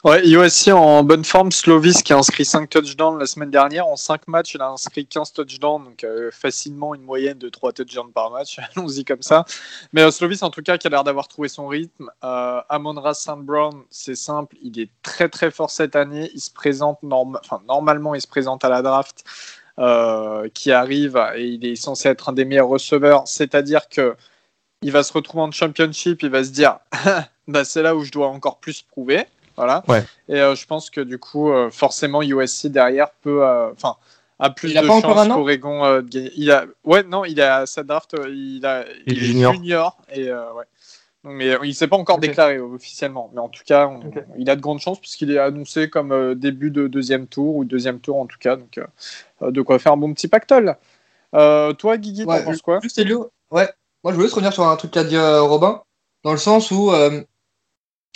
Ouais, USC en bonne forme. Slovis qui a inscrit 5 touchdowns la semaine dernière. En 5 matchs, il a inscrit 15 touchdowns, donc euh, facilement une moyenne de 3 touchdowns par match. Allons-y comme ça. Mais euh, Slovis, en tout cas, qui a l'air d'avoir trouvé son rythme. Euh, Amon-Ra St. Brown, c'est simple. Il est très très fort cette année. Il se présente, enfin, normalement, il se présente à la draft euh, qui arrive et il est censé être un des meilleurs receveurs. C'est-à-dire que il va se retrouver en championship, il va se dire bah, c'est là où je dois encore plus prouver. Voilà. Ouais. Et euh, je pense que du coup, euh, forcément, USC derrière peut, euh, enfin, a plus Il a de pas encore chances qu'Oregon euh, de gagner. Il a, ouais, non, il a sa draft, il a, Il est junior. et euh, ouais. Mais il s'est pas encore déclaré officiellement, mais en tout cas, on- il a de grandes chances puisqu'il est annoncé comme euh, début de deuxième tour ou deuxième tour en tout cas, donc euh, de quoi faire un bon petit pactole. Euh, toi, Guigui, Ouais, t'en penses quoi? Juste Elio, ouais. Moi, je voulais juste revenir sur un truc qu'a dit euh, Robin, dans le sens où euh,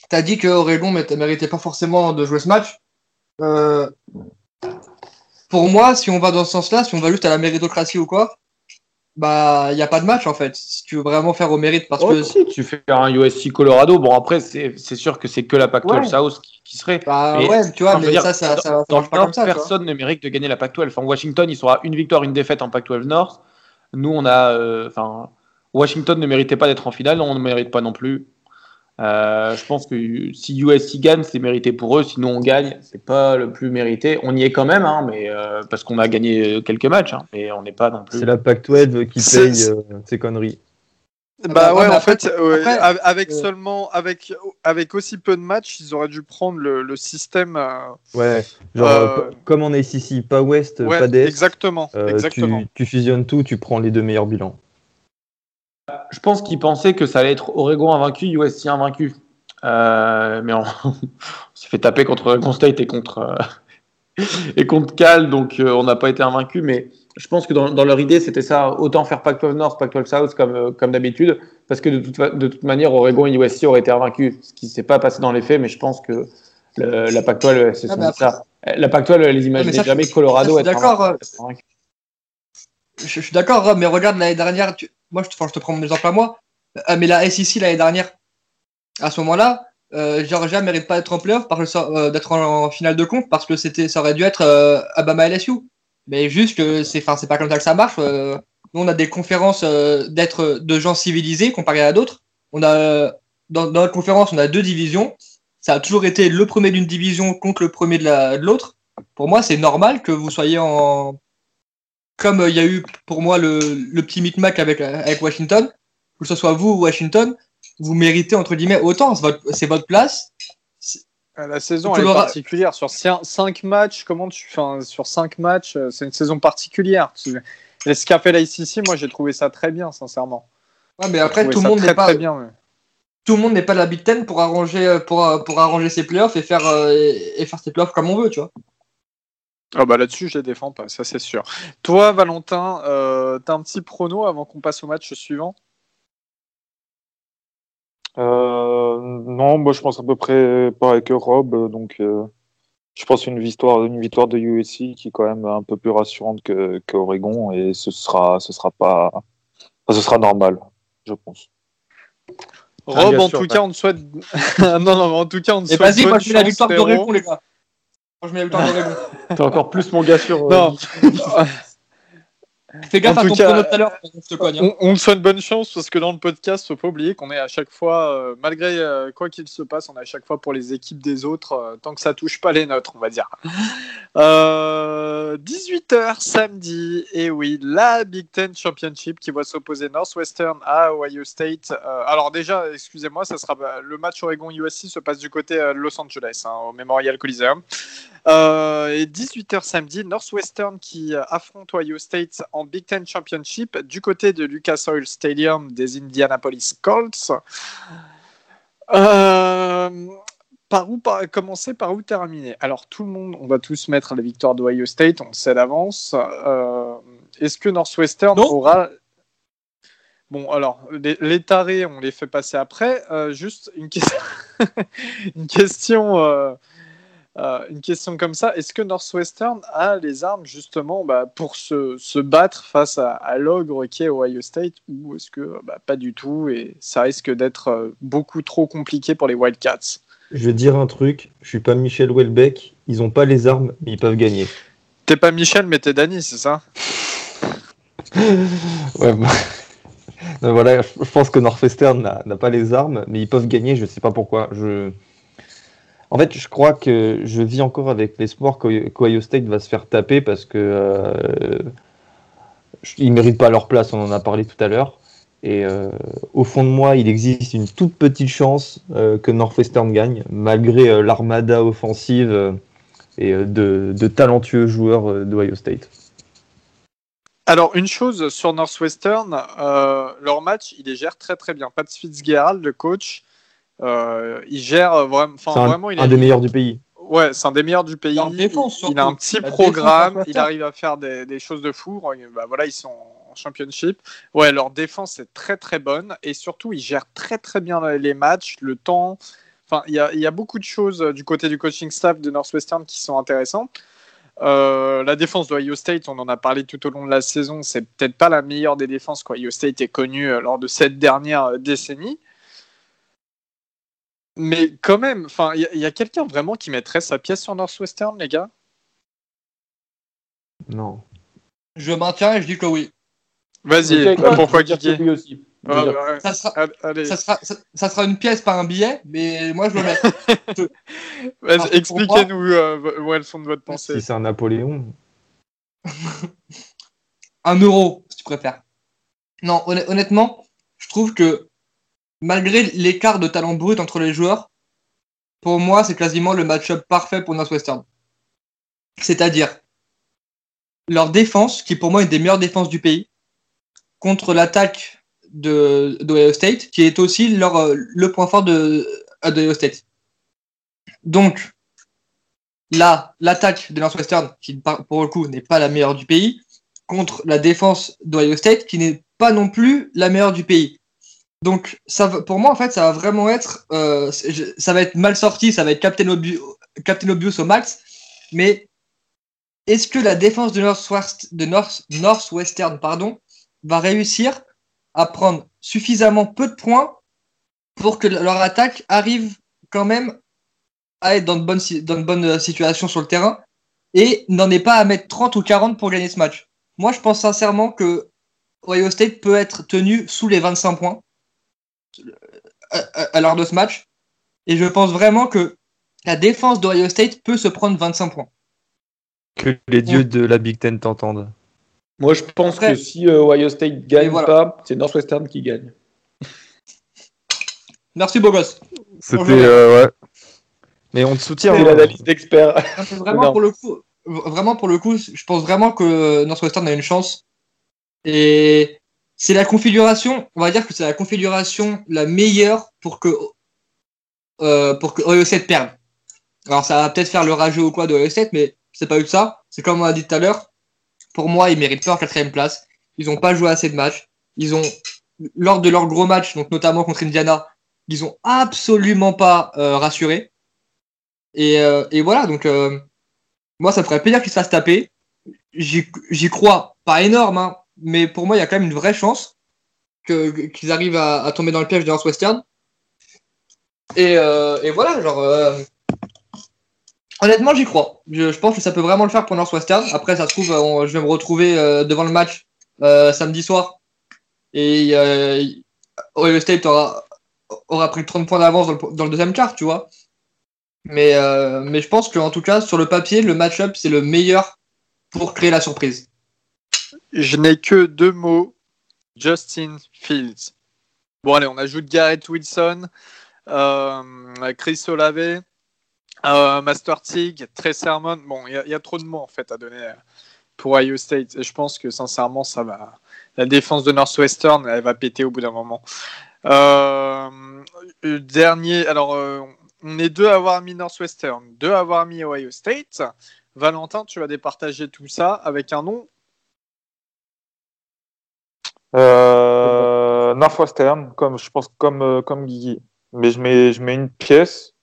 tu as dit que Oregon ne méritait pas forcément de jouer ce match. Euh, pour moi, si on va dans ce sens-là, si on va juste à la méritocratie ou quoi, bah, il n'y a pas de match en fait. Si tu veux vraiment faire au mérite, parce Oh, que si, tu fais un USC Colorado. Bon, après, c'est sûr que c'est que la Pac-12 Ouais. South qui, qui serait. bah, Mais- ouais, tu vois, Non, je veux mais dire, ça, ça, ça, ça Dans le Nord, ça. personne ne mérite de gagner la Pac-12. Enfin, Washington, sont à une victoire, une défaite en Pac-12 North. Nous, on a. euh, Enfin, Washington ne méritait pas d'être en finale, on ne mérite pas non plus. Euh, je pense que si USC gagne, c'est mérité pour eux. Sinon, on gagne, c'est pas le plus mérité. On y est quand même, hein, mais euh, parce qu'on a gagné quelques matchs, hein, mais on n'est pas non plus. C'est la Pac-12 qui paye euh, ces conneries. Bah bah, ouais, mais en fait, ouais, avec euh, seulement, avec, avec aussi peu de matchs, ils auraient dû prendre le, le système. euh, Ouais, genre Euh, euh, co- comme en ACC, pas West, ouais, pas d'Est. exactement, euh, exactement. tu, tu fusionnes tout, tu prends les deux meilleurs bilans. Je pense qu'ils pensaient que ça allait être Oregon invaincu, USC invaincu. Euh, mais on, on s'est fait taper contre Oregon State et contre, euh, et contre Cal, donc euh, on n'a pas été invaincu. Mais je pense que dans, dans leur idée, c'était ça autant faire Pac-12 North, Pac-12 South comme, comme d'habitude, parce que de toute, de toute manière, Oregon et USC auraient été invaincus, ce qui ne s'est pas passé dans les faits, mais je pense que le- la Pac-12, c'est Ah, sont mais dit ça. La Pac-12, elle les imaginait ça, jamais Colorado être d'accord, invaincu. Je, je suis d'accord, Rob, mais regarde l'année dernière. tu- Moi, je te, prends mon exemple à moi. Euh, mais la SEC l'année dernière, à ce moment-là, euh, Georgia mérite pas d'être en playoff, euh, d'être en, finale de compte, parce que c'était, ça aurait dû être euh, LSU. Mais juste que c'est, pas comme ça que ça marche. euh, nous, on a des conférences euh, d'être de gens civilisés comparé à d'autres. On a dans, notre conférence, on a deux divisions. Ça a toujours été le premier d'une division contre le premier de l'autre. Pour moi, c'est normal que vous soyez en, comme euh, il y a eu pour moi le, le petit micmac avec, euh, avec Washington, que ce soit vous ou Washington, vous méritez entre guillemets autant, c'est votre, place. Euh, La saison elle est particulière. Sur 5 matchs, comment tu, enfin, sur cinq matchs, c'est une saison particulière. Tu- Et ce qu'a fait la ICC, moi j'ai trouvé ça très bien, sincèrement. Ouais, mais après tout le monde n'est pas très bien. tout le monde n'est pas la Big Ten pour arranger pour, pour arranger ses playoffs et faire et faire ses playoffs comme on veut, tu vois. Ah bah là-dessus, je les défends pas, ça c'est sûr. Toi, Valentin, euh, t'as un petit prono avant qu'on passe au match suivant? Euh, non, moi je pense à peu près pareil que Rob, euh, donc euh, je pense une victoire, une victoire de USC qui est quand même un peu plus rassurante que, que Oregon et ce sera, ce sera pas, enfin, ce sera normal, je pense. Ah, Rob, en sûr, tout ouais. cas, on te souhaite. non, non, mais en tout cas, on te Et souhaite vas-y, moi je mets la victoire d'Oregon, les gars. Je mets la victoire d'Oregon. T'es encore plus mon gars sur. euh, Non. Fais gaffe à tout ton cas, tout à l'heure. On, on te souhaite bonne chance parce que dans le podcast, faut pas oublier qu'on est à chaque fois, euh, malgré euh, quoi qu'il se passe, on est à chaque fois pour les équipes des autres, euh, tant que ça touche pas les nôtres, on va dire. Euh, 18h samedi, et oui, la Big Ten Championship qui va s'opposer Northwestern à Ohio State. Alors déjà, excusez-moi, ça sera bah, le match Oregon-USC se passe du côté de Los Angeles, hein, au Memorial Coliseum. Et 18h samedi, Northwestern qui affronte Ohio State en Big Ten Championship du côté de Lucas Oil Stadium des Indianapolis Colts. Euh, par où par- commencer, par où terminer? Alors tout le monde, on va tous mettre la victoire d'Ohio State, on le sait d'avance. Euh, Est-ce que Northwestern Non. aura Bon, alors, les, les tarés, on les fait passer après. Euh, juste une, question une question. Euh, une question comme ça, est-ce que Northwestern a les armes justement bah, pour se, se battre face à, à l'ogre qui est Ohio State ou est-ce que bah, pas du tout et ça risque d'être euh, beaucoup trop compliqué pour les Wildcats? Je vais dire un truc, je suis pas Michel Houellebecq, ils ont pas les armes, mais ils peuvent gagner. T'es pas Michel mais t'es Danny, c'est ça? Ouais, bah. Voilà, je pense que Northwestern n'a n'a pas les armes, mais ils peuvent gagner, je sais pas pourquoi. Je... En fait, je crois que je vis encore avec l'espoir qu'Ohio State va se faire taper parce que euh, ils méritent pas leur place, on en a parlé tout à l'heure. Et euh, au fond de moi, il existe une toute petite chance euh, que Northwestern gagne, malgré euh, l'armada offensive et de, talentueux joueurs d'Ohio State. Alors, une chose sur Northwestern, leur match, il les gère très très bien. Pat Fitzgerald, le coach, il gère vraiment. enfin, C'est un, vraiment, il un a- des meilleurs du pays. Ouais, c'est un des meilleurs du pays. En défense, il a un petit La programme, défense, il arrive à faire des, des choses de fou. Bah, voilà, ils sont en championship. Ouais, leur défense est très très bonne et surtout, ils gèrent très très bien les matchs, le temps. Enfin, il y a, il y a beaucoup de choses euh, du côté du coaching staff de Northwestern qui sont intéressantes. Euh, la défense d'Ohio State, on en a parlé tout au long de la saison, c'est peut-être pas la meilleure des défenses qu'Ohio State ait connue euh, lors de cette dernière euh, décennie. Mais quand même, enfin, il y a- quelqu'un vraiment qui mettrait sa pièce sur Northwestern, les gars? Non. Je maintiens et je dis que oui. Vas-y, pourquoi lui aussi. Dire- bah, ouais. Ça sera, Allez, ça sera, ça, ça sera une pièce, pas un billet, mais moi je le mets. Vas-y, expliquez-nous euh, où est le fond de votre pensée. Si c'est un Napoléon. un euro, si tu préfères. Non, honn- honnêtement, je trouve que malgré l'écart de talent brut entre les joueurs, pour moi, c'est quasiment le match-up parfait pour Northwestern. C'est-à-dire leur défense, qui pour moi est des meilleures défenses du pays, contre l'attaque de d'Ohio State, qui est aussi leur, euh, le point fort de d'Ohio State. Donc, là, l'attaque de Northwestern, qui pour le coup n'est pas la meilleure du pays, contre la défense d'Ohio State, qui n'est pas non plus la meilleure du pays. Donc, pour moi, en fait, ça va vraiment être, euh, ça va être mal sorti, ça va être Captain, Obvious, au max, mais est-ce que la défense de, North, Northwestern va réussir à prendre suffisamment peu de points pour que leur attaque arrive quand même à être dans de bonnes, dans euh, situations sur le terrain et n'en est pas à mettre 30 ou 40 pour gagner ce match? Moi, je pense sincèrement que Ohio State peut être tenu sous les 25 points à, à- à l'heure de ce match. Et je pense vraiment que la défense d'Ohio State peut se prendre 25 points. Que les dieux de la Big Ten t'entendent. Moi, je pense Après- que si euh, Ohio State gagne voilà. pas, c'est Northwestern qui gagne. Merci, beau gosse. C'était. Euh, ouais. Mais on te soutient. C'est hein. l'analyse d'expert. Vraiment pour le coup, vraiment pour le coup, je pense vraiment que Northwestern a une chance. Et c'est la configuration, on va dire que c'est la configuration la meilleure pour que euh, pour que State perde. Alors ça va peut-être faire le rageux ou quoi de Ohio State, mais c'est pas eu ça. C'est comme on a dit tout à l'heure. Pour moi, ils méritent pas leur quatrième place. Ils n'ont pas joué assez de matchs. Ils ont lors de leur gros match, donc notamment contre Indiana, ils ont absolument pas euh, rassuré. Et, euh, et voilà, donc euh, moi, ça me ferait plaisir qu'ils se fassent taper. J'y j'y crois pas énorme, hein, mais pour moi, il y a quand même une vraie chance qu'ils arrivent à, tomber dans le piège de Northwestern. Et, euh, et voilà, genre. euh, honnêtement, j'y crois. Je, pense que ça peut vraiment le faire pour Northwestern. Après, ça se trouve, je vais me retrouver euh, devant le match euh, samedi soir. Et Ohio State aura, aura pris 30 points d'avance dans, le- deuxième quart, tu vois. Mais, mais je pense qu'en tout cas, sur le papier, le match-up, c'est le meilleur pour créer la surprise. Je n'ai que deux mots. Justin Fields. Bon, allez, on ajoute Garrett Wilson, euh, Chris Olave, euh, Master Tig, Trey Sermon. Bon, il y, a- trop de mots en fait à donner euh, pour Ohio State. Et je pense que sincèrement, ça va. La défense de Northwestern, elle va péter au bout d'un moment. Dernier, alors, on est deux à avoir mis Northwestern, deux à avoir mis Ohio State. Valentin, tu vas départager tout ça avec un nom Euh, Northwestern, comme je pense comme euh, comme Guigui. Mais je mets je mets une pièce,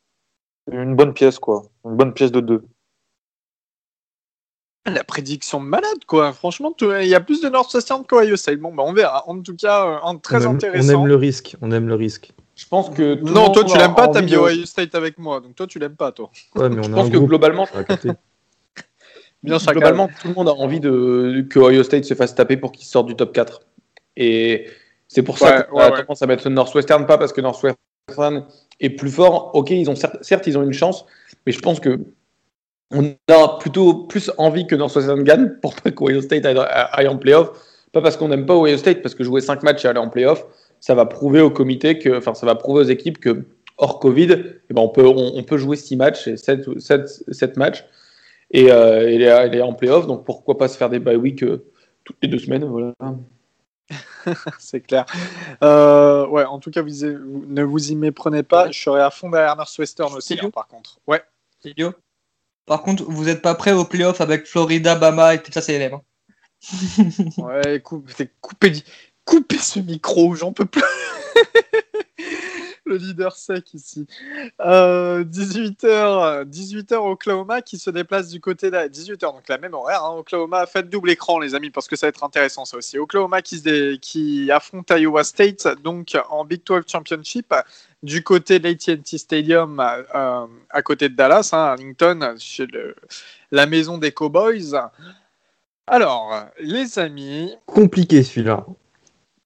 une bonne pièce quoi, une bonne pièce de deux. La prédiction de malade, quoi. Franchement, il y a plus de Northwestern qu'Ohio State. Bon, bah, on verra. En tout cas, euh, un- très on aime, on intéressant. aime le risque. On aime le risque. Je pense que. Non, toi, tu l'aimes pas, t'as mis Ohio State avec moi. Donc, toi, tu l'aimes pas, toi. Ouais, mais on Je a pense un que groupe globalement. Bien, globalement, tout le monde a envie de, que Ohio State se fasse taper pour qu'il sorte du top 4. Et c'est pour ça Ouais, qu'on a ouais. tendance à mettre Northwestern, pas parce que Northwestern est plus fort. Ok, ils ont certes, certes, ils ont une chance, mais je pense que on a plutôt plus envie que Northwestern gagne pour pas qu'Ohio State aille, en playoff. Pas parce qu'on n'aime pas Ohio State, parce que jouer 5 matchs et aller en playoff, ça va prouver au comité que, enfin, ça va prouver aux équipes que hors Covid, eh ben, on, peut, on, on peut jouer 6 matchs et 7, 7, matchs et, euh, et les, les en playoff. Donc pourquoi pas se faire des bye week euh, toutes les deux semaines, voilà. C'est clair. Euh, ouais, en tout cas, vous, vous- ne vous y méprenez pas. Je serai à fond derrière Northwestern aussi, hein, par contre. Ouais. Idiot. Par contre, vous n'êtes pas prêt au playoff avec Florida, Bama et Texas A&M. hein. Ouais, coupe, coupé, coupé ce micro, j'en peux plus. Le leader sec ici. Euh, 18h, 18h Oklahoma qui se déplace du côté de 18h, donc la même horaire. hein. Oklahoma, faites double écran, les amis, parce que ça va être intéressant ça aussi. Oklahoma qui, se dé- qui affronte Iowa State, donc en Big 12 Championship, du côté de l'ATT Stadium, euh, à côté de Dallas, hein, Arlington, chez le- la maison des Cowboys. Alors, les amis, Compliqué celui-là.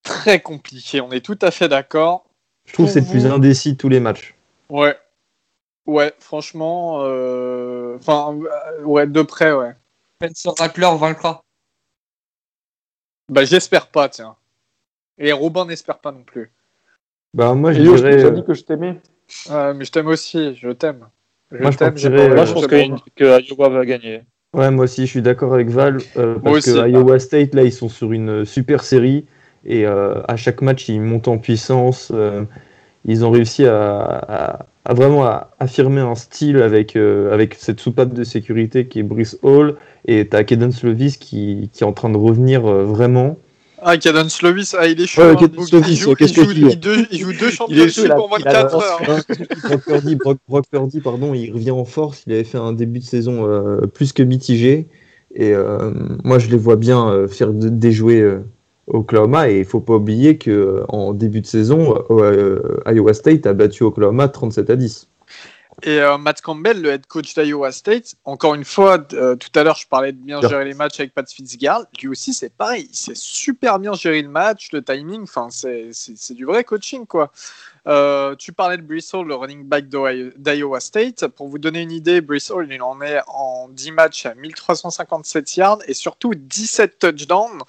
très compliqué, on est tout à fait d'accord. Je trouve que c'est le plus indécis de tous les matchs. Ouais. Ouais, franchement, euh, enfin, euh, ouais, de près, ouais. Spencer Rattler vaincra. Bah, j'espère pas, tiens. Et Robin n'espère pas non plus. Bah, moi, je dirais. déjà dit que je t'aimais. Mais je t'aime aussi, je t'aime. Je Moi, je partirais, pas- euh, Moi, je pense que, Iowa va gagner. Ouais, moi aussi, je suis d'accord avec Val. euh, Moi parce aussi. que Iowa State, là, ils sont sur une super série. Et euh, à chaque match, ils montent en puissance. euh, ils ont réussi à, à- à vraiment à affirmer un style avec, euh, avec cette soupape de sécurité qui est Brice Hall. Et t'as Kaden Slovis qui, qui est en train de revenir vraiment. Ah, Caden Slovis, ah, il est chaud. Ouais, hein, Slovis, il joue, il joue- tu il deux- il joue deux a- pour 24 la- heures. Brock Purdy, Brock, Brock Purdy, pardon, il revient en force. Il avait fait un début de saison euh, plus que mitigé. Et euh, moi, je les vois bien euh, faire de- déjouer Oklahoma. Et il faut pas oublier que euh, en début de saison, euh, Iowa State a battu Oklahoma 37 à 10. Et euh, Matt Campbell, le head coach d'Iowa State, encore une fois, euh, tout à l'heure, je parlais de bien gérer les matchs avec Pat Fitzgerald. Lui aussi, c'est pareil. Il sait super bien gérer le match, le timing. Enfin, c'est du vrai coaching, quoi. Euh, tu parlais de Bristol, le running back d'Iowa State. Pour vous donner une idée, Bristol, il en est en 10 matchs à 1357 yards et surtout 17 touchdowns.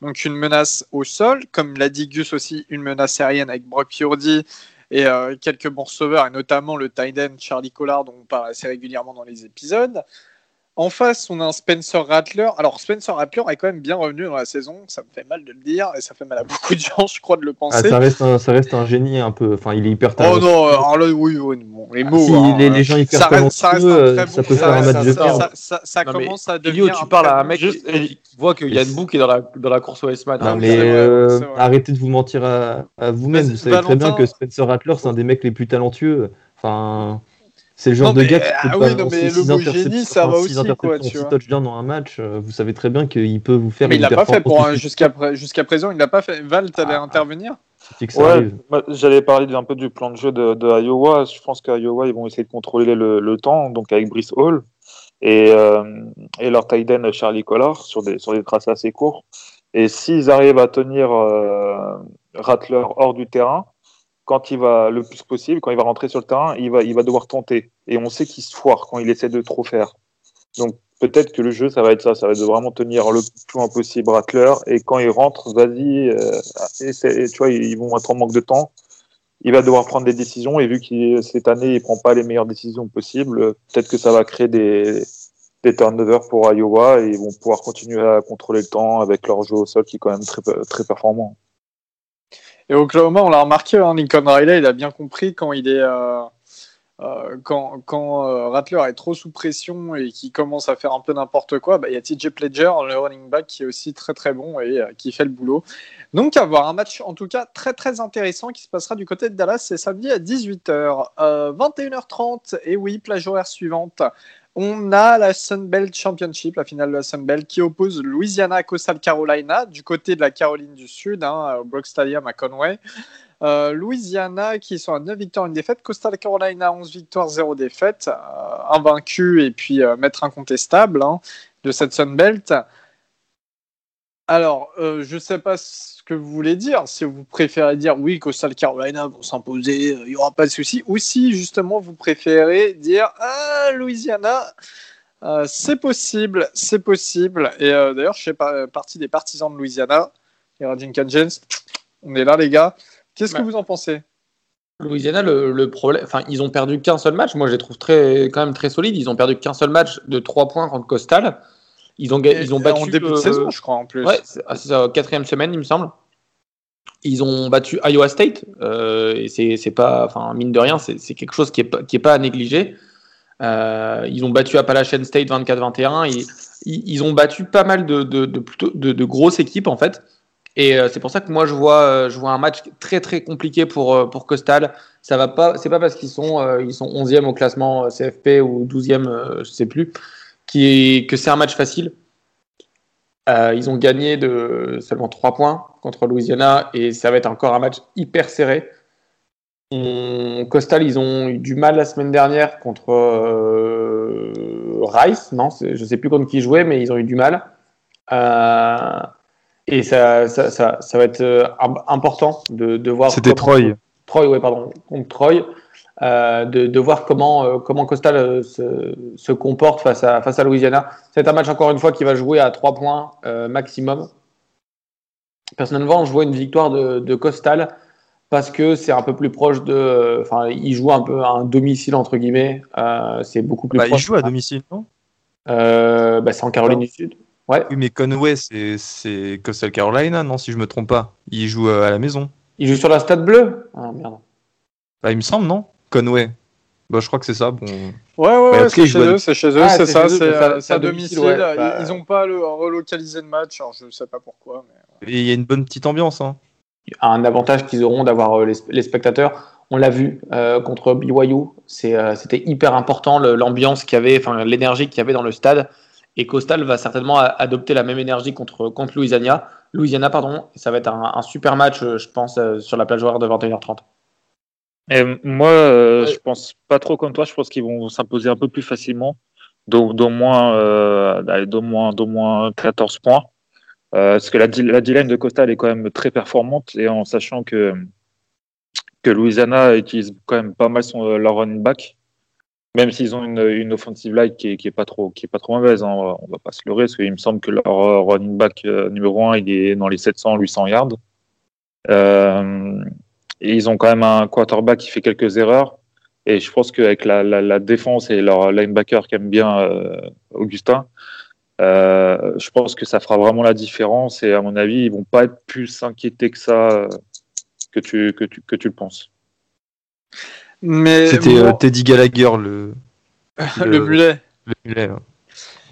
Donc une menace au sol, comme l'a dit Gus aussi, une menace aérienne avec Brock Purdy et euh, quelques bons receveurs, et notamment le tight Charlie Collard, dont on parle assez régulièrement dans les épisodes. En face, on a un Spencer Rattler. Alors, Spencer Rattler est quand même bien revenu dans la saison. Ça me fait mal de le dire, et ça fait mal à beaucoup de gens, je crois, de le Ah, penser. ça, reste un, ça reste un génie un peu. Enfin, il est hyper oh talentueux. non, alors là, oui, oui, bon, les mots. si hein, les, les gens hyper ça reste, ça reste talentueux, un euh, très ça bon- peut faire un ça- match de ça- merde. ça- ça- ça Non, mais commence à Elio, devenir. tu un parles à un mec juste- qui, qui voit qu'il y a une boucle qui est dans la, dans la course au S-Man. Non, Ah, mais euh, arrêtez de vous mentir à, à vous-même. Vous savez très bien que Spencer Rattler, c'est un des mecs les plus talentueux. Enfin, c'est le genre Non, de mais, gars qui ah peut oui, non, balancer mais six le mot génie, interceptions, ça va aussi, quoi, tu vois. touchdowns dans un match. euh, Vous savez très bien qu'il peut vous faire Mais il l'a pas fait pour un- jusqu'à jusqu'à présent, il l'a pas fait. Val, t'allais Ah. intervenir? Ouais, j'allais parler un peu du plan de jeu de, de Iowa. Je pense qu'à Iowa, ils vont essayer de contrôler le, le temps, donc avec Brice Hall et, euh, et leur tight end Charlie Collard sur des, sur des traces assez courts. Et s'ils arrivent à tenir euh, Rattler hors du terrain, quand il va le plus possible, quand il va rentrer sur le terrain, il va, il va devoir tenter. Et on sait qu'il se foire quand il essaie de trop faire. Donc peut-être que le jeu, ça va être ça. Ça va être de vraiment tenir le plus loin possible Rattler. Et quand il rentre, vas-y, euh, tu vois, ils vont être en manque de temps il va devoir prendre des décisions et vu qu'il cette année il prend pas les meilleures décisions possibles, peut-être que ça va créer des, des turnovers pour Iowa et ils vont pouvoir continuer à contrôler le temps avec leur jeu au sol qui est quand même très très performant. Et Oklahoma, on l'a remarqué, hein, Lincoln Riley, il a bien compris quand il est. euh, euh, quand quand euh, Rattler est trop sous pression et qu'il commence à faire un peu n'importe quoi, bah, il y a TJ Pledger, le running back, qui est aussi très très bon et qui fait le boulot. Donc, à voir un match en tout cas très très intéressant qui se passera du côté de Dallas, c'est samedi à 18h. Euh, 21h30, et oui, plage horaire suivante. On a la Sun Belt Championship, la finale de la Sun Belt, qui oppose Louisiana à Coastal Carolina, du côté de la Caroline du Sud, hein, au Brock Stadium à Conway. Euh, Louisiana qui sont à 9 victoires, une défaite. Coastal Carolina 11 victoires, 0 défaite. Euh, invaincu et puis maître incontestable hein, de cette Sun Belt. Alors, euh, je ne sais pas ce que vous voulez dire. Si vous préférez dire oui, Coastal Carolina vont s'imposer, euh, il n'y aura pas de souci. Ou si justement vous préférez dire ah, Louisiana, euh, c'est possible, c'est possible. Et d'ailleurs, je fais par- partie des partisans de Louisiana. Et Raging Cajuns, on est là, les gars. Qu'est-ce que Ouais. vous en pensez? Louisiana, le, le problème, enfin, ils ont perdu qu'un seul match. Moi, je les trouve très, quand même très solides. Ils ont perdu qu'un seul match de 3 points contre Coastal. Ils ont, ils ont battu en début de euh, saison, je crois, en plus. Ouais, c'est ah, quatrième semaine, il me semble. Ils ont battu Iowa State, euh, et c'est pas, enfin, mine de rien, c'est quelque chose qui est pas, qui est pas à négliger. Euh, ils ont battu Appalachian State 24-21. Ils, ils, ont battu pas mal de, de, de, plutôt, de, grosses équipes, en fait. Et euh, c'est pour ça que moi, je vois, je vois un match très, très compliqué pour, pour Coastal. Ça va pas, c'est pas parce qu'ils sont, ils sont 11e au classement CFP ou 12e, euh, je sais plus, qui est, que c'est un match facile. Euh, ils ont gagné de seulement 3 points contre Louisiana et ça va être encore un match hyper serré. On- Coastal, ils ont eu du mal la semaine dernière contre euh, Rice, non, je sais plus contre qui ils jouaient, mais ils ont eu du mal. Euh, et ça, ça, ça, ça va être im- important de, de voir. C'était Troy. Troy, ouais, pardon, contre Troy, euh, de, de voir comment, euh, comment Coastal euh, se, se comporte face à, face à Louisiana. C'est un match, encore une fois, qui va jouer à 3 points euh, maximum. personnellement, je vois une victoire de, de Costal parce que c'est un peu plus proche de. Enfin, il joue un peu à un domicile, entre guillemets. C'est beaucoup plus Bah, il proche. joue à domicile, non? Bah, c'est en Caroline du Sud. Ouais, Oui, mais Conway, c'est- c'est Coastal Carolina, non, si je me trompe pas? Il joue à la maison. il joue sur la Stade Bleue. Ah merde. Bah, il me semble, non? Conway. Bah, je crois que c'est ça. Bon. Ouais, ouais, c'est chez eux, c'est chez eux, Ah, c'est ça, c'est euh, à à domicile, domicile. ouais, Ils- bah- Ils ont pas le, relocalisé le match, alors je sais pas pourquoi. Mais... Et il y a une bonne petite ambiance. Hein. un avantage qu'ils auront d'avoir euh, les, les spectateurs. On l'a vu euh, contre BYU, euh, c'était hyper important l'ambiance qu'il y avait, enfin l'énergie qu'il y avait dans le stade. Et Coastal va certainement adopter la même énergie contre, contre Louisiana. Louisiana, pardon. Ça va être un, un super match, euh, je pense, euh, sur la plage horaire de 21h30. Et moi, euh, Ouais. je pense pas trop comme toi. Je pense qu'ils vont s'imposer un peu plus facilement, d'au d'au moins, euh, moins, d'au moins 14 points. Euh, parce que la, la D-line de Costa elle est quand même très performante et en sachant que, que Louisiana utilise quand même pas mal son, leur running back, même s'ils ont une, une offensive line qui est, qui est pas trop, qui est pas trop mauvaise. Hein, on, va, on va pas se leurrer parce qu'il me semble que leur euh, running back euh, numéro 1 il est dans les 700-800 yards. Euh, et ils ont quand même un quarterback qui fait quelques erreurs. Et je pense qu'avec la, la, la défense et leur linebacker qui aime bien euh, Augustin, euh, je pense que ça fera vraiment la différence. Et à mon avis, ils vont pas être plus inquiétés que ça euh, que tu, que tu, que tu le penses. Mais C'était euh, Teddy Gallagher, le, le mulet. le mulet, ouais.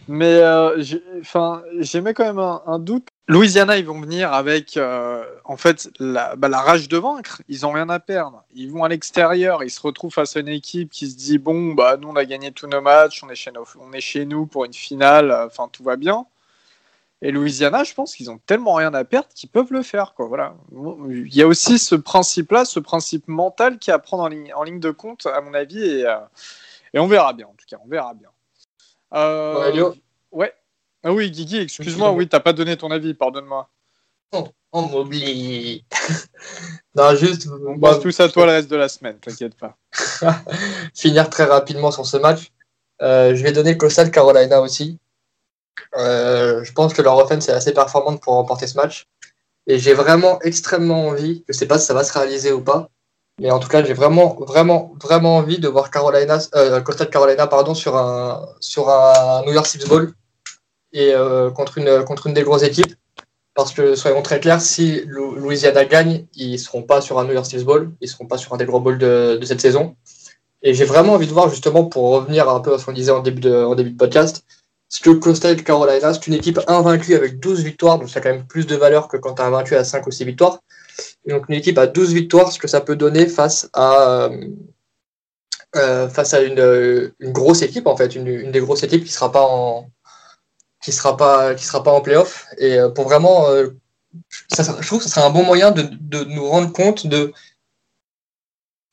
Mais euh, enfin, j'aimais quand même un, doute. Louisiana, ils vont venir avec euh, en fait la, bah, la rage de vaincre. Ils ont rien à perdre. Ils vont à l'extérieur. Ils se retrouvent face à une équipe qui se dit bon, bah nous on a gagné tous nos matchs. On est chez, nous pour une finale. Enfin, tout va bien. Et Louisiana, je pense qu'ils ont tellement rien à perdre qu'ils peuvent le faire. Voilà. Il y a aussi ce principe-là, ce principe mental qui est à prendre en ligne, de compte, à mon avis. Euh, et on verra bien, en tout cas. On verra bien. Euh, Ouais. Ah oui, Guigui, excuse-moi, oui, t'as pas donné ton avis, pardonne-moi. On m'oublie. non, juste On moi, pense tous à toi le reste de la semaine, t'inquiète pas. finir très rapidement sur ce match. Euh, je vais donner le Coastal Carolina aussi. Euh, je pense que leur offense est assez performante pour remporter ce match. Et j'ai vraiment extrêmement envie, je sais pas si ça va se réaliser ou pas, mais en tout cas, j'ai vraiment, vraiment, vraiment envie de voir Carolina, euh, Coastal Carolina pardon, sur, un, sur un New York Six Bowl et euh, contre, une, contre une des grosses équipes. Parce que, soyons très clairs, si Lou- Louisiana gagne, ils seront pas sur un New York Six Bowl, ils seront pas sur un des gros bowls de, de cette saison. Et j'ai vraiment envie de voir, justement, pour revenir un peu à ce qu'on disait en début de, en début de podcast, ce que Coastal Carolina, c'est une équipe invaincue avec 12 victoires, donc ça a quand même plus de valeur que quand tu as vaincu à 5 ou 6 victoires. Donc une équipe à 12 victoires, ce que ça peut donner face à, euh, euh, face à une, euh, une grosse équipe, en fait, une, des grosses équipes qui sera pas en sera pas qui sera pas en playoff. Et pour vraiment, je trouve que ce serait un bon moyen de, de nous rendre compte de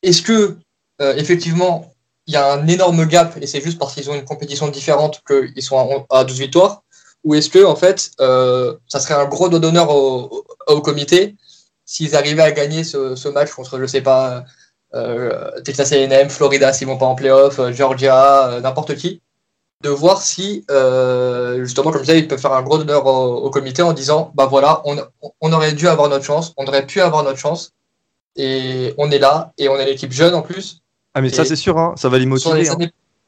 est-ce que effectivement il y a un énorme gap et c'est juste parce qu'ils ont une compétition différente qu'ils sont à, à 12 victoires ou est-ce que en fait ça serait un gros dos d'honneur au comité s'ils arrivaient à gagner ce, ce match contre je sais pas euh, Texas A&M, Florida s'ils vont pas en playoff, euh, Georgia, euh, n'importe qui, de voir si euh, justement comme ça ils peuvent faire un gros honneur au, au comité en disant bah voilà on, on aurait dû avoir notre chance, on aurait pu avoir notre chance et on est là et on est l'équipe jeune en plus Ah, mais ça, c'est sûr, hein, ça va les motiver. hein.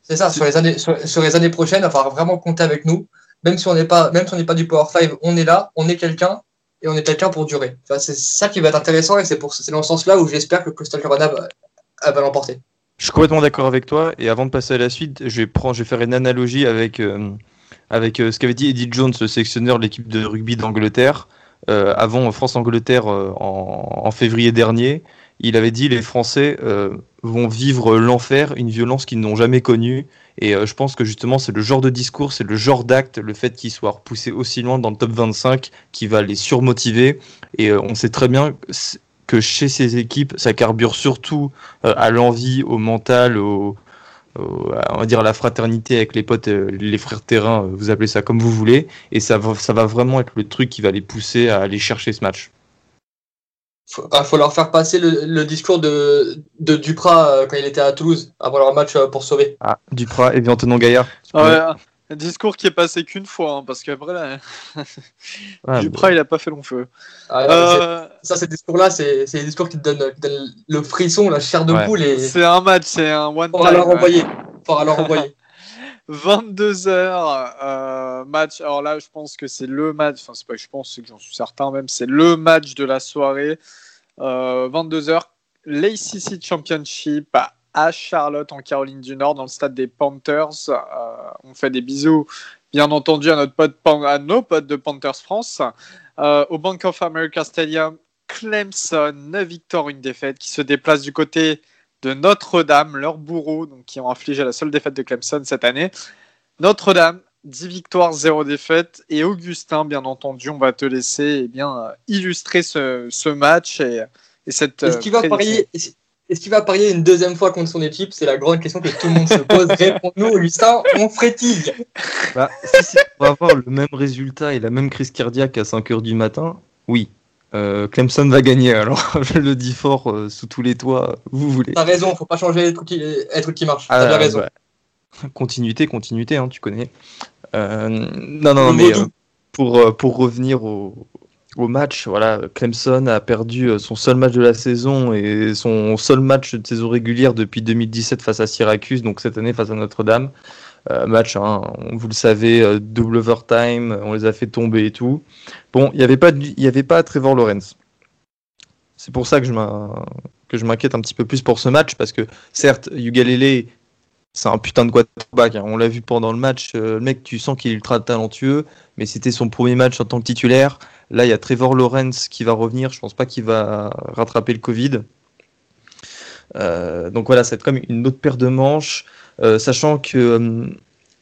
c'est ça, sur les années, sur, sur les années prochaines, il va falloir vraiment compter avec nous. Même si on n'est pas, même si on n'est pas du Power 5, on est là, on est quelqu'un et on est quelqu'un pour durer. C'est ça qui va être intéressant et c'est dans ce sens-là où j'espère que Coastal Carolina va, elle va l'emporter. Je suis complètement d'accord avec toi. Et avant de passer à la suite, je vais, faire une analogie avec, euh, euh, ce qu'avait dit Eddie Jones, le sélectionneur de l'équipe de rugby d'Angleterre, euh, avant France-Angleterre en février dernier. Il avait dit les Français euh, vont vivre l'enfer, une violence qu'ils n'ont jamais connue. Et euh, je pense que justement, c'est le genre de discours, c'est le genre d'acte, le fait qu'ils soient repoussés aussi loin dans le top 25 qui va les surmotiver. Et euh, on sait très bien que chez ces équipes, ça carbure surtout à l'envie, au mental, à, on va dire à la fraternité avec les potes, les frères terrain, vous appelez ça comme vous voulez, et ça va vraiment être le truc qui va les pousser à aller chercher ce match. Faut, ah, faut leur faire passer le, le discours de, de Duprat euh, quand il était à Toulouse avant leur match euh, pour sauver. Ah, Duprat et Antonin Gaillard. Ouais, Un discours qui est passé qu'une fois, hein, parce qu'après, là, Ouais, Duprat, il a pas fait long feu. Ah, Euh, Ça, ces discours-là, c'est c'est des discours qui te donnent, qui te donnent le frisson, la chair de Ouais. poule et c'est un match, c'est un one faudra time. leur envoyer. Faudra leur envoyer. 22h, euh, match. Alors là, je pense que c'est le match. Enfin, c'est pas que je pense, c'est que j'en suis certain même. C'est le match de la soirée. Euh, 22h, l'ACC Championship à- Charlotte, en Caroline du Nord, dans le stade des Panthers. Euh, on fait des bisous, bien entendu, à, notre pote, à nos potes de Panthers France. Euh, au Bank of America Stadium, Clemson, 9 victoires, une défaite, qui se déplace du côté de Notre-Dame, leur bourreau, donc qui ont infligé la seule défaite de Clemson cette année. Notre-Dame, 10 victoires, 0 défaite. Et Augustin, bien entendu, on va te laisser eh bien, euh, illustrer ce, ce match et, et cette. Est-ce euh, qu'il va prédiction. parier qu'il va parier une deuxième fois contre son équipe? C'est la grande question que tout le monde se pose. Réponds-nous, Augustin, on frétille. Bah, si c'est pour avoir le même résultat et la même crise cardiaque à 5h du matin, oui. Euh, Clemson va gagner, alors je le dis fort euh, sous tous les toits, vous voulez. T'as raison, faut pas changer les trucs qui, les trucs qui marchent. Ah, T'as bien raison. ouais. Continuité, continuité, hein, tu connais. Euh, non, non, Le mais euh, pour, pour revenir au, au match, voilà, Clemson a perdu son seul match de la saison et son seul match de saison régulière depuis 2017 face à Syracuse, donc cette année face à Notre-Dame. Euh, match, hein, vous le savez, euh, double overtime, on les a fait tomber et tout. Bon, il n'y avait, pas y avait pas Trevor Lawrence. C'est pour ça que je m'inquiète un petit peu plus pour ce match, parce que certes, Ugalele, c'est un putain de quarterback. hein. On l'a vu pendant le match. euh, le mec, tu sens qu'il est ultra talentueux, mais c'était son premier match en tant que titulaire. Là, il y a Trevor Lawrence qui va revenir. Je pense pas qu'il va rattraper le Covid. Donc voilà, c'est comme une autre paire de manches, sachant que euh,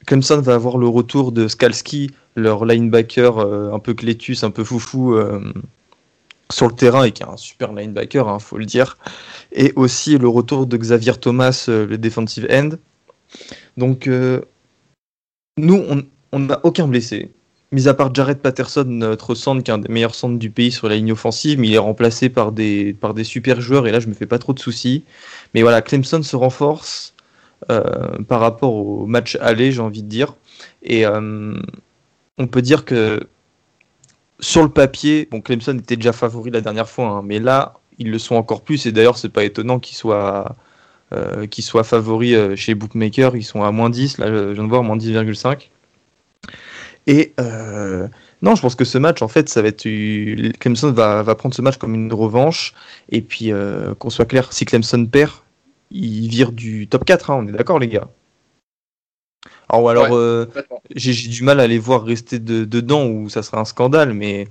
Clemson va avoir le retour de Skalski, leur linebacker euh, un peu clétus, un peu foufou euh, sur le terrain et qui est un super linebacker, hein, faut le dire. Et aussi le retour de Xavier Thomas, euh, le defensive end. Donc, euh, nous, on n'a aucun blessé. Mis à part Jared Patterson, notre centre, qui est un des meilleurs centres du pays sur la ligne offensive, mais il est remplacé par des, par des super joueurs, et là, je me fais pas trop de soucis. Mais voilà, Clemson se renforce euh, par rapport au match aller, j'ai envie de dire. Et euh, on peut dire que sur le papier, bon, Clemson était déjà favori la dernière fois, hein, mais là, ils le sont encore plus, et d'ailleurs, c'est pas étonnant qu'ils soient euh, qui soient favoris euh, chez Bookmaker. Ils sont à moins 10, là je viens de voir, moins 10,5. Et euh, non, je pense que ce match, en fait, ça va être. Clemson va, va prendre ce match comme une revanche. Et puis, euh, qu'on soit clair, si Clemson perd, il vire du top 4, hein, on est d'accord, les gars alors, alors Ouais. euh, j'ai du mal à les voir rester de- dedans ou ça serait un scandale, mais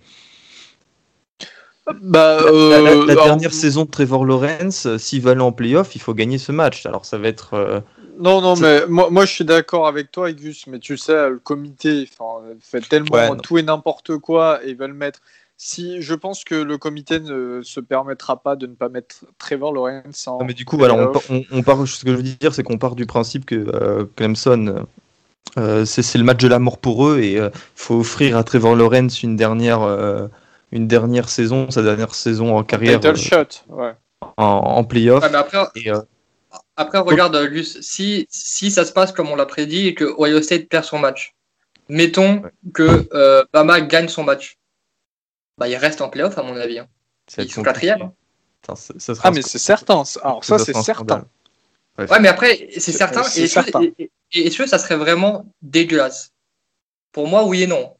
Bah, la, la- euh, la alors, dernière saison de Trevor Lawrence, euh, s'il va aller en playoff, il faut gagner ce match. Alors ça va être. euh, Non, non, mais moi, moi je suis d'accord avec toi, Gus, mais tu sais, le comité fait tellement Ouais, tout et n'importe quoi et veulent mettre. Si je pense que le comité ne se permettra pas de ne pas mettre Trevor Lawrence en. Non, mais du coup, voilà, on, playoff. par- on, on part, ce que je veux dire, c'est qu'on part du principe que euh, Clemson, euh, c'est le match de la mort pour eux et il faut offrir à Trevor Lawrence une dernière, euh, une dernière saison, sa dernière saison en carrière Title euh, shot, ouais. en, en playoff. Ouais, après, Et, euh, après, regarde, Gus, si, si ça se passe comme on l'a prédit et que Ohio State perd son match, mettons Ouais. que euh, Bama gagne son match. Bah, il reste en playoff, à mon avis. hein. Ils sont quatrième. Ah, mais c'est certain. Alors, ça, c'est certain. Ouais, mais après, c'est certain. c'est Et est-ce certain. que, et- ça serait vraiment dégueulasse? Pour moi, oui et non.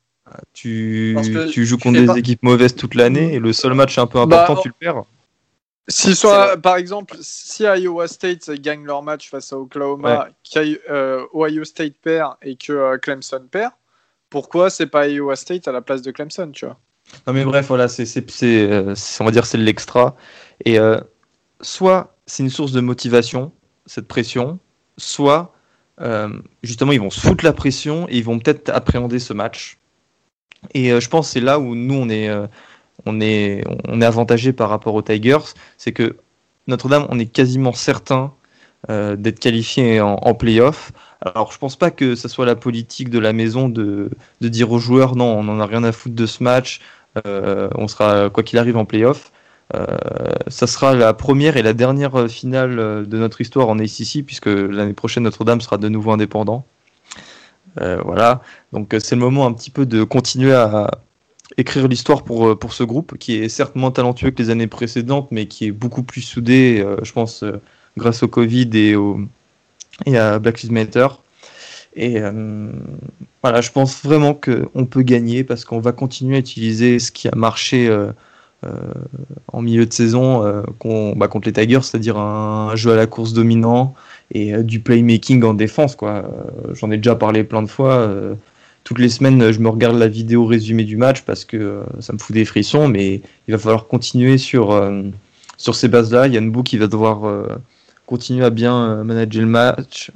Tu, Parce que tu joues tu contre des pas- équipes mauvaises toute l'année et le seul match un peu Bah, important, tu le perds. Si soit, par exemple, si Iowa State gagne leur match face à Oklahoma, qu'Ohio State perd et que euh, Clemson perd, pourquoi c'est pas Iowa State à la place de Clemson, tu vois? Non mais bref, voilà, c'est, euh, on va dire c'est l'extra. Et euh, soit c'est une source de motivation, cette pression, soit euh, justement ils vont se foutre la pression et ils vont peut-être appréhender ce match. Et je pense c'est là où nous on est, on est, on est avantagé par rapport aux Tigers, c'est que Notre-Dame, on est quasiment certain d'être qualifié en, en playoff. Alors je pense pas que ce soit la politique de la maison de, de dire aux joueurs non, on n'en a rien à foutre de ce match. Euh, on sera, quoi qu'il arrive, en playoff. Euh, ça sera la première et la dernière finale euh, de notre histoire en ACC, puisque l'année prochaine, Notre-Dame sera de nouveau indépendant. Voilà. Donc c'est le moment un petit peu de continuer à écrire l'histoire pour, pour ce groupe qui est certes moins talentueux que les années précédentes, mais qui est beaucoup plus soudé, je pense, grâce au Covid et, au, et à Black Lives Matter. Et voilà, je pense vraiment qu'on peut gagner parce qu'on va continuer à utiliser ce qui a marché euh, euh, en milieu de saison euh, bah, contre les Tigers, c'est-à-dire un, jeu à la course dominant et du playmaking en défense. J'en ai déjà parlé plein de fois. toutes les semaines, je me regarde la vidéo résumée du match parce que ça me fout des frissons, mais il va falloir continuer sur, sur ces bases-là. Yann Book il va devoir continuer à bien manager le match,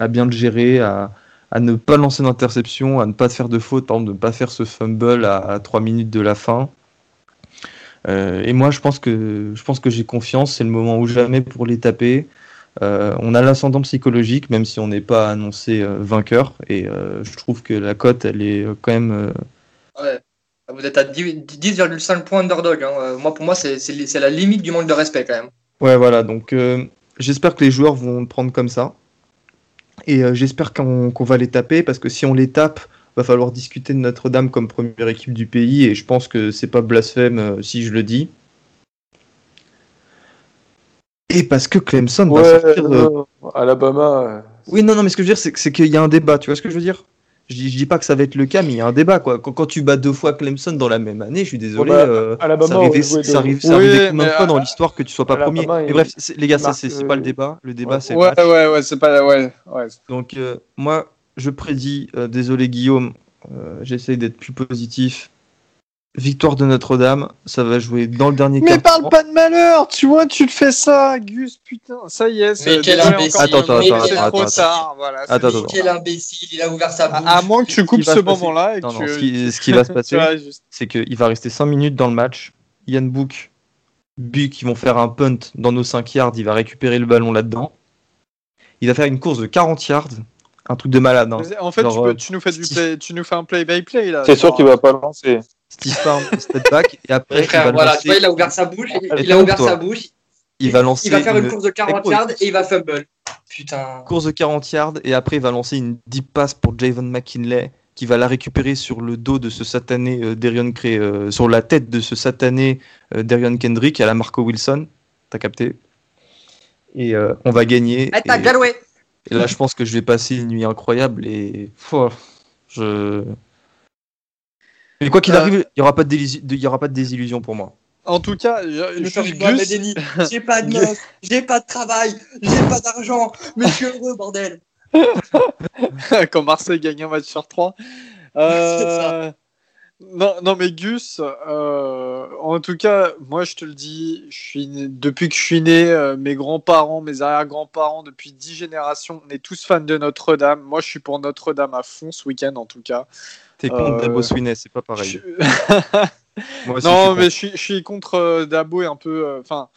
à bien le gérer, à, à ne pas lancer d'interception, à ne pas faire de faute, par exemple, de ne pas faire ce fumble à, à 3 minutes de la fin. Euh, et moi, je pense que, je pense que j'ai confiance. C'est le moment ou jamais pour les taper. Euh, on a l'ascendant psychologique, même si on n'est pas annoncé euh, vainqueur. Et je trouve que la cote, elle est quand même. Ouais. Vous êtes à 10 10,5 points underdog. hein. Moi, pour moi, c'est la limite du manque de respect quand même. Ouais, voilà. Donc, j'espère que les joueurs vont le prendre comme ça. Et euh, j'espère qu'on va les taper parce que si on les tape, va falloir discuter de Notre-Dame comme première équipe du pays. Et je pense que c'est pas blasphème euh, si je le dis. Et parce que Clemson va Ouais, sortir. euh, Alabama. Oui, non, non, mais ce que je veux dire, c'est qu'il y a un débat. Tu vois ce que je veux dire? Je dis, je dis pas que ça va être le cas, mais il y a un débat. Quoi. Quand, quand tu bats deux fois Clemson dans la même année, je suis désolé. Ouais, bah, euh, Alabama ça arrivait, arrive, ça Oui, arrivait combien de mais, fois dans l'histoire que tu sois pas Alabama, premier? Et bref, les gars, ça c'est pas le euh, débat. Le débat, ouais. c'est le Ouais, match. ouais, ouais, c'est pas. Ouais, ouais. Donc, euh, moi, je prédis, euh, désolé Guillaume, euh, j'essaye d'être plus positif. Victoire de Notre-Dame, ça va jouer dans le dernier Mais quart. parle pas de malheur, tu vois, tu le fais ça, Gus, putain, ça y est. c'est- Attends, attends, mais attends, trop attends. tard, voilà. c'est Attends. Quel imbécile, il a ouvert sa bouche. À, à moins que tu coupes ce moment-là et Non, que ce qui, ce qui va se passer, c'est qu'il va rester 5 minutes dans le match. Yann Book, Buck, ils vont faire un punt dans nos 5 yards. Il va récupérer le ballon là-dedans. Il va faire une course de 40 yards. Un truc de malade. hein. En fait, Genre, tu, peux- euh, tu nous fais du Steve- play, tu nous fais un play by play là. C'est sûr qu'il va pas lancer. Steve Farm, step back. Et après, il va, voilà, lancer- tu vois, il a ouvert sa bouche, il, a ouvert toi, sa bouche, il va lancer il va faire une une course de 40 Écoute. yards et il va fumble. Putain. course de 40 yards. Et après, il va lancer une deep pass pour Javon McKinley. Qui va la récupérer sur le dos de ce satané euh, Darion Cray, euh, sur la tête de ce satané euh, Darion Kendrick à la Marco Wilson. T'as capté? Et euh, on va gagner. T'as et-. Et là, je pense que je vais passer une nuit incroyable et je. Mais quoi qu'il Euh, arrive, il n'y aura, pas de il y aura pas de désillusion pour moi. En tout cas, je, suis Gus... J'ai pas de meuf, j'ai pas de travail, j'ai pas d'argent, mais je suis heureux, bordel. quand Marseille gagne un match sur trois. Euh, non, non, mais Gus, euh, en tout cas, moi je te le dis, je suis né- depuis que je suis né, euh, mes grands-parents, mes arrière-grands-parents, depuis dix générations, on est tous fans de Notre-Dame. Moi je suis pour Notre-Dame à fond ce week-end en tout cas. T'es contre Euh, Dabo Swinney, c'est pas pareil. Je- Moi aussi, non, je mais je suis, je suis contre euh, Dabo et un peu. euh, Enfin,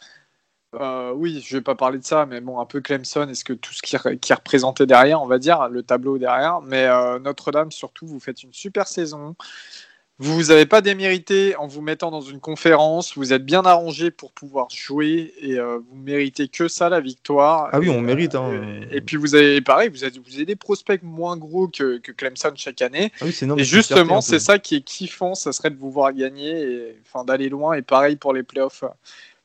euh, oui, je vais pas parler de ça, mais bon, un peu Clemson. Est-ce que tout ce qui, est- qui est représenté derrière, on va dire, le tableau derrière. Mais euh, Notre-Dame, surtout, vous faites une super saison. Vous vous avez pas démérité en vous mettant dans une conférence. Vous êtes bien arrangé pour pouvoir jouer et euh, vous méritez que ça, la victoire. Ah oui, on mérite, hein. Et, et puis vous avez, pareil, vous avez, vous avez des prospects moins gros que, que Clemson chaque année. Ah oui, énorme, Et justement, c'est ça qui est kiffant, ça serait de vous voir gagner et enfin d'aller loin. Et pareil pour les playoffs, euh,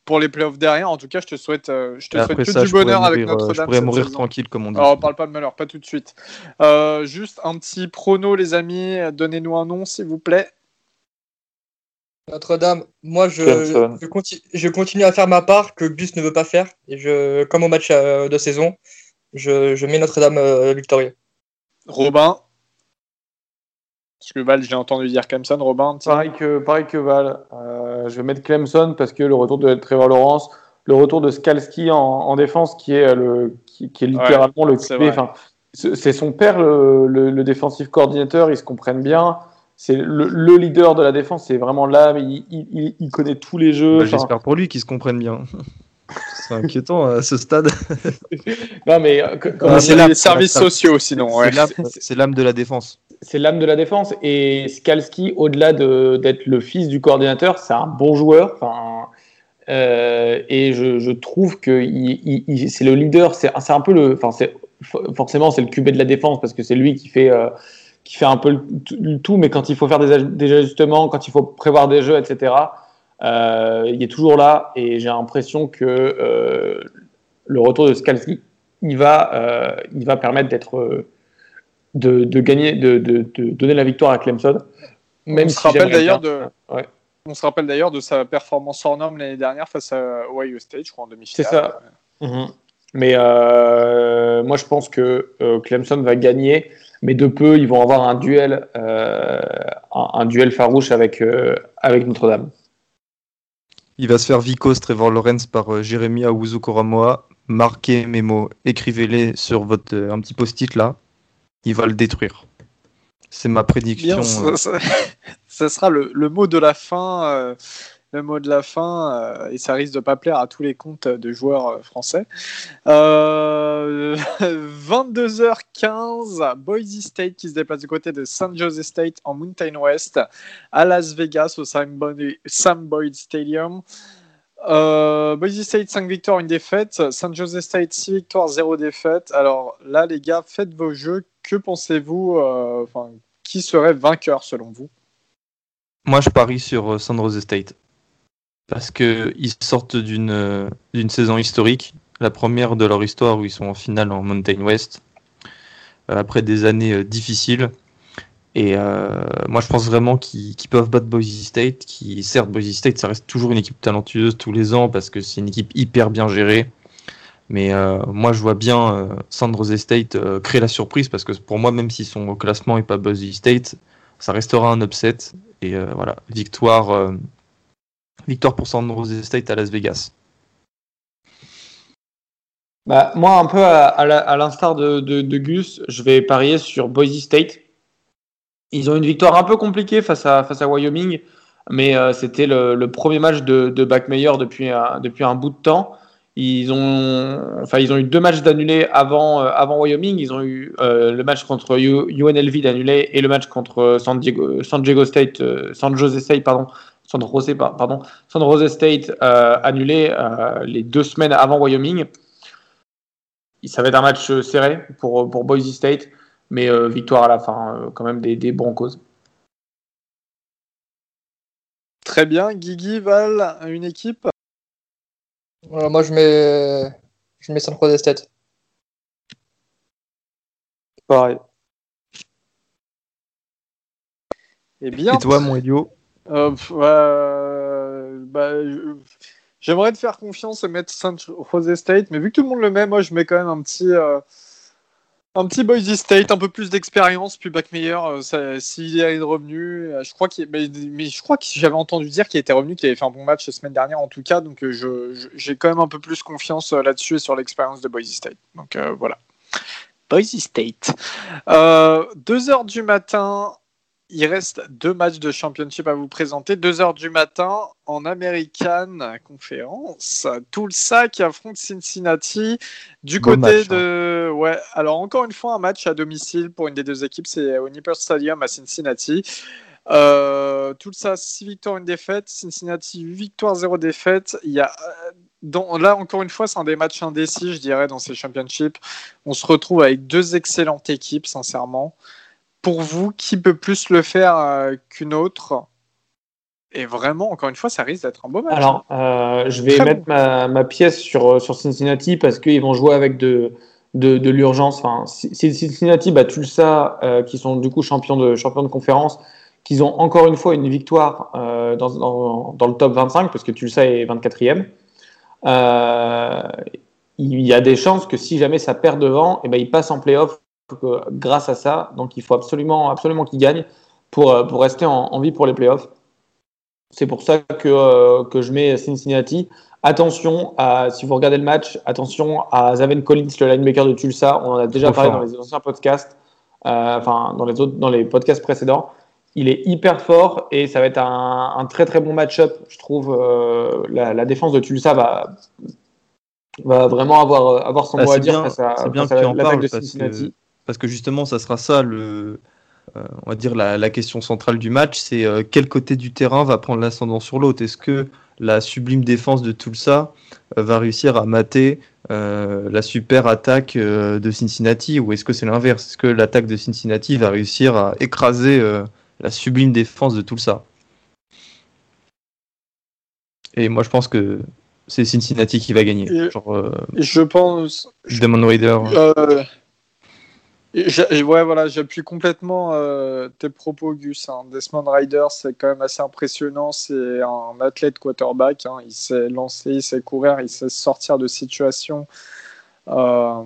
pour les playoffs derrière. En tout cas, je te souhaite, euh, je te souhaite que ça, du bonheur avec mourir, euh, Notre-Dame. Je pourrais mourir saison. tranquille, comme on dit. Alors, on parle pas de malheur, pas tout de suite. Euh, juste un petit prono, les amis. Donnez-nous un nom, s'il vous plaît. Notre-Dame, moi je, je, conti- je continue à faire ma part que Gus ne veut pas faire. Et je, comme au match euh, de saison, je, je mets Notre-Dame euh, victorieux. Robin. Parce que Val, je l'ai entendu dire Clemson. Robin, Pareil que, pareil que Val. Euh, je vais mettre Clemson parce que le retour de Trevor Lawrence, le retour de Skalski en, en défense qui est, le, qui, qui est littéralement le c'est QB. c'est c'est son père, le, le, le défensif coordinateur, ils se comprennent bien. C'est le, le leader de la défense, c'est vraiment là, mais il, il- connaît tous les jeux. Bah, J'espère pour lui qu'ils se comprennent bien. c'est inquiétant à ce stade. non, mais euh, Ah, c'est les services sociaux, sinon. ouais. C'est l'âme- de la défense. c'est l'âme de la défense. Et Skalski, au-delà de- d'être le fils du coordinateur, c'est un bon joueur. Euh, et je, je trouve que c'est le leader. C'est un peu le. Forcément, c'est le QB de la défense parce que c'est lui qui fait, euh, qui fait un peu le, tout. Mais quand il faut faire des, aj- des ajustements, quand il faut prévoir des jeux, etc., euh, il est toujours là. Et j'ai l'impression que euh, le retour de Skalski, il va, euh, il va permettre d'être, de, de gagner, de, de, de donner la victoire à Clemson. Même On si se rappelle d'ailleurs de- Ouais. On se rappelle d'ailleurs de sa performance hors norme l'année dernière face à Ohio State, je crois, en demi-finale. C'est ça. Mhm. Mais moi, je pense que Clemson va gagner, mais de peu, ils vont avoir un duel, euh, un, un duel farouche avec, euh, avec Notre-Dame. Il va se faire vicos Trevor Lawrence par euh, Jérémy Awuzu Koramoa. Marquez mes mots, écrivez-les sur votre euh, un petit post-it là. Il va le détruire. C'est ma prédiction. Bien, ça, ça- ça sera le, le mot de la fin. Euh, le mot de la fin, euh, et ça risque de pas plaire à tous les comptes de joueurs euh, français. Euh, 22h15, Boise State qui se déplace du côté de San Jose State en Mountain West à Las Vegas au Sam Boyd, Stadium. Euh, Boise State 5 victoires, une défaite. San Jose State 6 victoires, 0 défaite. Alors là, les gars, faites vos jeux. Que pensez-vous euh, Qui serait vainqueur selon vous? Moi, je parie sur euh, San Jose State. Parce qu'ils sortent d'une saison historique, la première de leur histoire où ils sont en finale en Mountain West, euh, après des années euh, difficiles. Et euh, moi, je pense vraiment qu'ils peuvent battre Boise State. Qui, certes, Boise State, ça reste toujours une équipe talentueuse tous les ans parce que c'est une équipe hyper bien gérée. Mais moi, je vois bien euh, San Jose State créer la surprise parce que pour moi, même s'ils sont au classement et pas Boise State, ça restera un upset. Et voilà, victoire, victoire pour San Jose State à Las Vegas. Bah, moi, un peu à, l'instar de, Gus, je vais parier sur Boise State. Ils ont une victoire un peu compliquée face à, face à Wyoming, mais euh, c'était le, premier match de, de depuis un, bout de temps. Ils ont, eu deux matchs d'annulés avant, euh, Wyoming. Ils ont eu euh, le match contre UNLV d'annulé et le match contre San Diego, San Diego State, San Jose State, pardon, San Jose, par- pardon, San Jose State euh, annulé euh, les deux semaines avant Wyoming. Ça va être un match euh, serré pour, pour Boise State, mais euh, victoire à la fin, euh, quand même des, des Broncos. Très bien. Guigui, Val, une équipe? Voilà, moi, je mets, je mets San Jose State. Pareil. Eh bien, Et toi, mon Elio? Euh, euh, bah, J'aimerais te faire confiance et mettre San Jose State, mais vu que tout le monde le met, moi je mets quand même un petit, euh, un petit Boise State, un peu plus d'expérience, puis Backmeyer, euh, ça- s'il est revenu, euh, je crois qu'il, mais, mais je crois que j'avais entendu dire qu'il était revenu, qu'il avait fait un bon match la semaine dernière en tout cas, donc euh, j'ai quand même un peu plus confiance euh, là-dessus et sur l'expérience de Boise State. Donc euh, voilà. Boise State. Euh, 2 heures du matin, il reste deux matchs de championship à vous présenter. 2 heures du matin en American Conference. Tulsa qui affronte Cincinnati. Du côté match, hein. de. Ouais, alors encore une fois, un match à domicile pour une des deux équipes. C'est au Nippert Stadium à Cincinnati. Euh, Tulsa, 6 victoires, une défaite. Cincinnati, 8 victoires, 0 défaite. Il y a. euh, Dans, là, encore une fois, c'est un des matchs indécis, je dirais, dans ces championships. On se retrouve avec deux excellentes équipes, sincèrement pour vous, qui peut plus le faire euh, qu'une autre? Et vraiment, encore une fois, ça risque d'être un beau match. Alors, euh, je vais Très mettre ma, ma pièce sur, sur Cincinnati parce qu'ils vont jouer avec de, de, de l'urgence. Enfin, si si Cincinnati bat Tulsa, euh, qui sont du coup champions de, champions de conférence, qu'ils ont encore une fois une victoire euh, dans, dans, dans le top 25, parce que Tulsa est 24e, euh, il y a des chances que si jamais ça perd devant, eh ben, ils passent en playoff euh, grâce à ça. Donc il faut absolument, absolument qu'ils gagnent pour, euh, pour rester en, en vie pour les playoffs. C'est pour ça que, euh, que je mets Cincinnati. Attention, à, si vous regardez le match, attention à Zaven Collins, le linebacker de Tulsa. On en a déjà parlé fort. dans les anciens podcasts, euh, enfin dans les autres, dans les podcasts précédents. Il est hyper fort et ça va être un, un très très bon match-up. Je trouve euh, la, la défense de Tulsa va, va vraiment avoir, avoir son Ah, mot à dire bien- face à, bien face à l'attaque de Cincinnati. Parce que justement, ça sera ça le, euh, on va dire la, la, question centrale du match, c'est euh, quel côté du terrain va prendre l'ascendant sur l'autre? Est-ce que la sublime défense de Tulsa euh, va réussir à mater la super attaque de Cincinnati ou est-ce que c'est l'inverse? Est-ce que l'attaque de Cincinnati va réussir à écraser la sublime défense de Tulsa Et moi je pense que c'est Cincinnati qui va gagner. Et, Genre, je pense. Demon Ouais, voilà, j'appuie complètement euh, tes propos, Gus. Hein. Desmond Rider, c'est quand même assez impressionnant. C'est un athlète quarterback. Hein. Il sait lancer, il sait courir, il sait sortir de situations euh,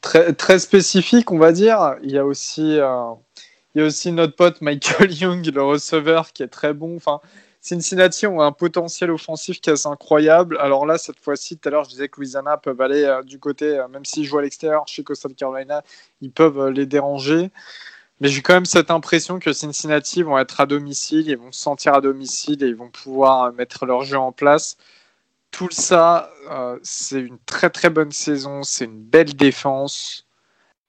très, très spécifiques, on va dire. Il y a aussi, euh, il y a aussi notre pote Michael Young, le receveur, qui est très bon. Enfin, Cincinnati ont un potentiel offensif qui est assez incroyable. Alors là, cette fois-ci, tout à l'heure, je disais que Louisiana peuvent aller euh, du côté, euh, même s'ils jouent à l'extérieur chez Coastal Carolina, ils peuvent euh, les déranger. Mais j'ai quand même cette impression que Cincinnati vont être à domicile, ils vont se sentir à domicile et ils vont pouvoir mettre leur jeu en place. Tout ça, c'est une très très bonne saison, c'est une belle défense.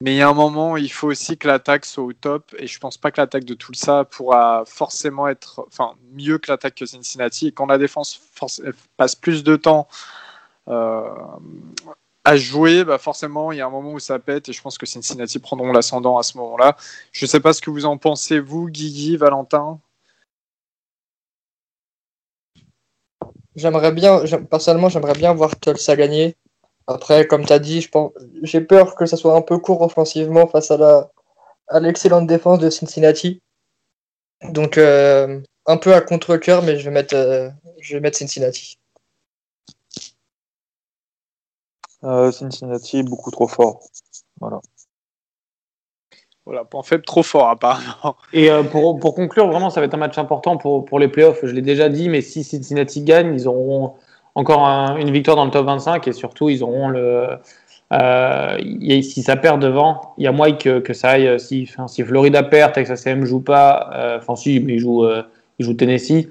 Mais il y a un moment, il faut aussi que l'attaque soit au top. Et je pense pas que l'attaque de Tulsa pourra forcément être enfin, mieux que l'attaque que Cincinnati. Et quand la défense passe plus de temps euh, à jouer, bah forcément, il y a un moment où ça pète. Et je pense que Cincinnati prendront l'ascendant à ce moment-là. Je ne sais pas ce que vous en pensez, vous, Guigui, Valentin. J'aimerais bien, personnellement, j'aimerais bien voir Tulsa gagner. Après, comme tu as dit, j'ai peur que ça soit un peu court offensivement face à la à l'excellente défense de Cincinnati. Donc euh, un peu à contre-cœur, mais je vais mettre euh, je vais mettre Cincinnati. Euh, Cincinnati beaucoup trop fort. Voilà. Voilà, point faible trop fort apparemment. Et pour, pour, conclure, vraiment, ça va être un match important pour, pour les playoffs. Je l'ai déjà dit, mais si Cincinnati gagne, ils auront encore une victoire dans le top 25 et surtout ils auront le euh, si ça perd devant, il y a moyen que, que ça aille. Si, si Florida perd, Texas A&M joue pas, euh, enfin si, mais il joue, euh, il Tennessee.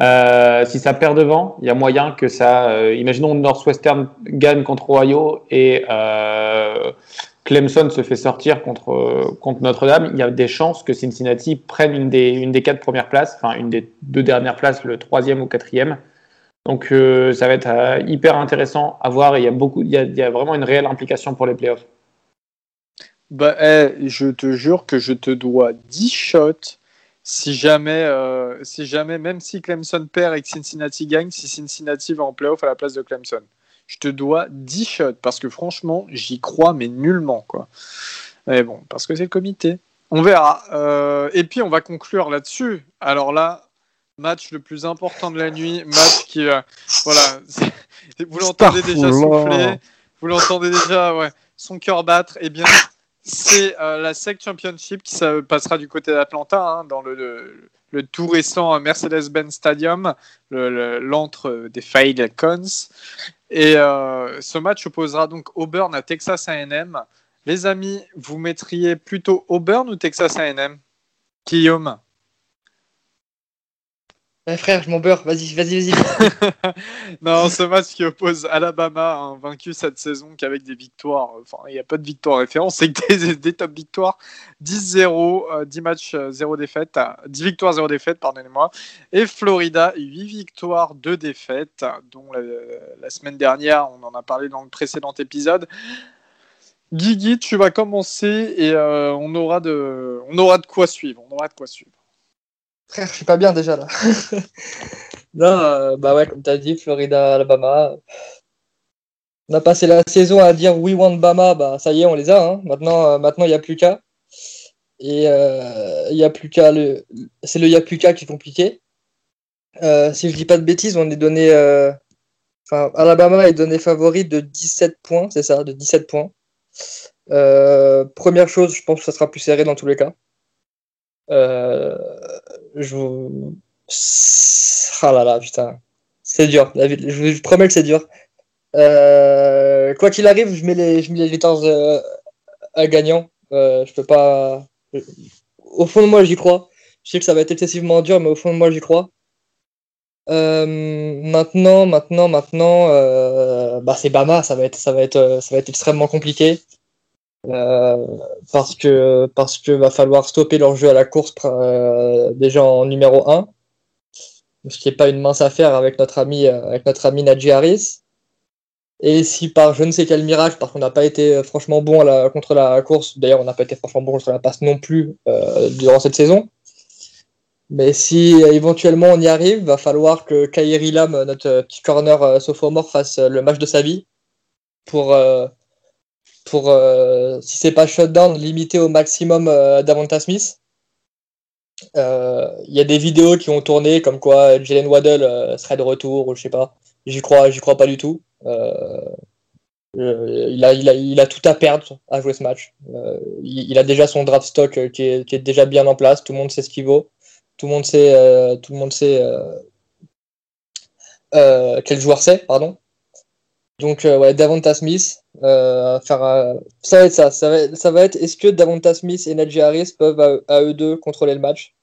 Euh, si ça perd devant, il y a moyen que ça. Euh, imaginons Northwestern gagne contre Ohio et Clemson se fait sortir contre, contre Notre-Dame. Il y a des chances que Cincinnati prenne une des, une des quatre premières places, enfin une des deux dernières places, le troisième ou quatrième. Donc euh, ça va être euh, hyper intéressant à voir. il y a beaucoup, il y a, vraiment une réelle implication pour les playoffs. Bah, hey, je te jure que je te dois 10 shots si jamais, euh, si jamais, même si Clemson perd et que Cincinnati gagne, si Cincinnati va en playoff à la place de Clemson. Je te dois 10 shots parce que franchement, j'y crois, mais nullement. Quoi. Mais bon, parce que c'est le comité. On verra. Et puis, on va conclure là-dessus. Alors là, match le plus important de la nuit, match qui, euh, voilà, vous l'entendez déjà souffler, vous l'entendez déjà, ouais, son cœur battre. Et eh bien, c'est euh, la SEC Championship qui ça passera du côté d'Atlanta, hein, dans le, le, tout récent Mercedes-Benz Stadium, l'antre des Falcons. Et euh, ce match opposera donc Auburn à Texas A&M. Les amis, vous mettriez plutôt Auburn ou Texas A&M Guillaume? Eh, frère, je m'en beurre. Vas-y, vas-y, vas-y. non, ce match qui oppose Alabama, vaincu cette saison, qu'avec des victoires, enfin, il n'y a pas de victoire référence, c'est que des, top victoires. 10-0, 10 euh, matchs, 0 euh, défaites, 10 victoires, 0 défaites, pardonnez-moi. Et Florida, 8 victoires, 2 défaites, dont la, semaine dernière, on en a parlé dans le précédent épisode. Guigui, tu vas commencer et euh, on aura de quoi suivre. On aura de quoi suivre. Frère, je suis pas bien déjà là. non, euh, bah ouais, comme tu as dit, Florida, Alabama. On a passé la saison à dire we want Bama, bah ça y est, on les a. Hein. Maintenant, euh, maintenant il n'y a plus qu'à. Et euh, il y a plus qu'à le. C'est le y a plus qu'à qui est compliqué. si je dis pas de bêtises, on est donné. Enfin, Alabama est donné favori de 17 points, c'est ça, de 17 points. première chose, je pense que ça sera plus serré dans tous les cas. Euh, je vous. Ah là là, putain. C'est dur. Je vous promets que c'est dur. Euh, quoi qu'il arrive, je mets les, je mets les euh, à gagnant. je peux pas. Au fond de moi, j'y crois. Je sais que ça va être excessivement dur, mais au fond de moi, j'y crois. maintenant, maintenant, maintenant, bah c'est Bama, ça va être, ça va être, ça va être extrêmement compliqué. Euh, parce que parce que va falloir stopper leur jeu à la course euh, déjà en numéro 1 ce qui n'est pas une mince affaire avec notre ami avec notre ami Najee Harris. Et si par je ne sais quel miracle parce qu'on n'a pas été franchement bon contre la course d'ailleurs on n'a pas été franchement bon contre la passe non plus euh, durant cette saison. Mais si éventuellement on y arrive va falloir que Kairi Lam notre petit corner sophomore fasse le match de sa vie pour pour, euh, si c'est pas shutdown, limiter au maximum euh, Davonta Smith. Euh, Il y a des vidéos qui ont tourné comme quoi Jalen Waddle euh, serait de retour ou je sais pas. J'y crois, j'y crois pas du tout. il, a, il, a, il a tout à perdre à jouer ce match. Il, il, a déjà son draft stock qui est, qui est, déjà bien en place. Tout le monde sait ce qu'il vaut. Tout le monde sait, tout le monde sait quel joueur c'est, pardon. Donc, euh, ouais, Davonta Smith, euh, faire, euh, ça va être ça. Ça va, être est-ce que Davonta Smith et Najee Harris peuvent à, eux deux contrôler le match?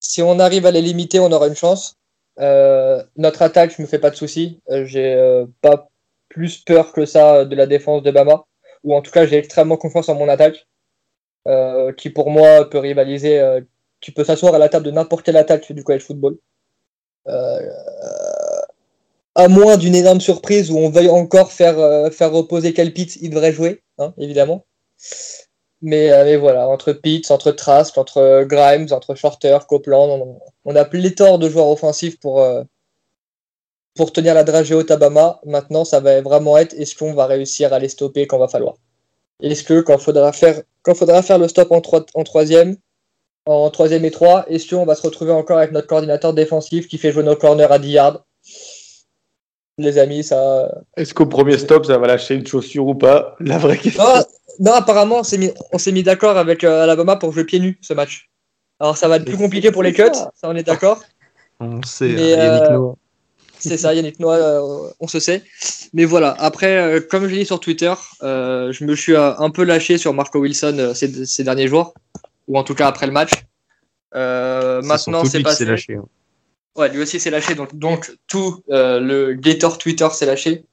Si on arrive à les limiter, on aura une chance. notre attaque, je me fais pas de soucis. j'ai pas plus peur que ça de la défense de Bama. Ou en tout cas, j'ai extrêmement confiance en mon attaque. qui pour moi peut rivaliser. tu peux s'asseoir à la table de n'importe quelle attaque du college football. Euh, à moins d'une énorme surprise où on veuille encore faire, euh, faire reposer il devrait jouer, hein, évidemment. Mais, euh, mais, voilà, entre Pitts, entre Trask, entre Grimes, entre Shorter, Copeland, on, a pléthore de joueurs offensifs pour, euh, pour tenir la dragée haute à Bama. Maintenant, ça va vraiment être est-ce qu'on va réussir à les stopper quand va falloir? Est-ce que quand faudra faire, quand faudra faire le stop en, en troisième, en troisième et trois, est-ce qu'on va se retrouver encore avec notre coordinateur défensif qui fait jouer nos corners à 10 yards? Les amis, ça. Est-ce qu'au premier stop, ça va lâcher une chaussure ou pas? La vraie question. Non, apparemment, on s'est mis, mis d'accord avec euh, Alabama pour jouer pieds nus ce match. Alors, ça va être plus compliqué pour les cuts, ça, on est d'accord. On sait, Mais, Yannick euh, Noah. C'est ça, Yannick Noah, euh, on se sait. Mais voilà, après, comme je l'ai dit sur Twitter, je me suis un peu lâché sur Marco Wilson ces, ces, derniers jours, ou en tout cas après le match. maintenant, c'est passé. Lâché, hein. Ouais, lui aussi s'est lâché, donc, donc tout euh, le Gator Twitter s'est lâché.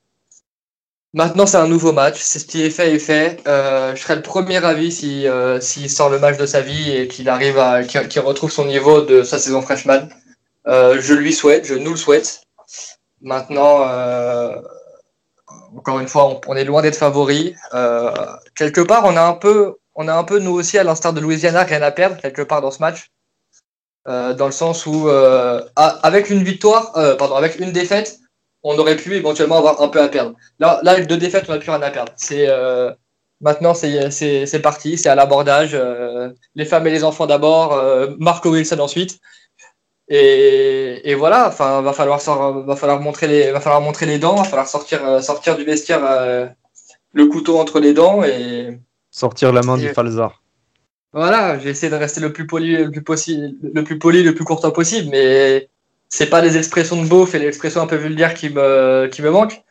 Maintenant, c'est un nouveau match. C'est ce qui est fait et fait. Euh, je serais le premier avis si euh, s'il sort le match de sa vie et qu'il arrive à qu'il retrouve son niveau de sa saison freshman. Euh, je lui souhaite, je nous le souhaite. Maintenant, encore une fois, on, est loin d'être favori. Quelque part, on a un peu, on a un peu nous aussi, à l'instar de Louisiana, rien à perdre quelque part dans ce match. Euh, dans le sens où euh, avec une victoire, euh, pardon, avec une défaite, on aurait pu éventuellement avoir un peu à perdre. Là, là avec deux défaites, on n'a plus rien à perdre. C'est maintenant, c'est parti, c'est à l'abordage. les femmes et les enfants d'abord, Marco Wilson ensuite. Et, et, voilà, enfin, va falloir va falloir montrer les, va falloir montrer les dents, va falloir sortir, sortir du vestiaire le couteau entre les dents et sortir la main du falzar. Voilà, j'ai essayé de rester le plus poli, le plus possible, le plus poli, le plus possible, mais c'est pas les expressions de beauf et les expressions un peu vulgaires qui me, qui me manquent.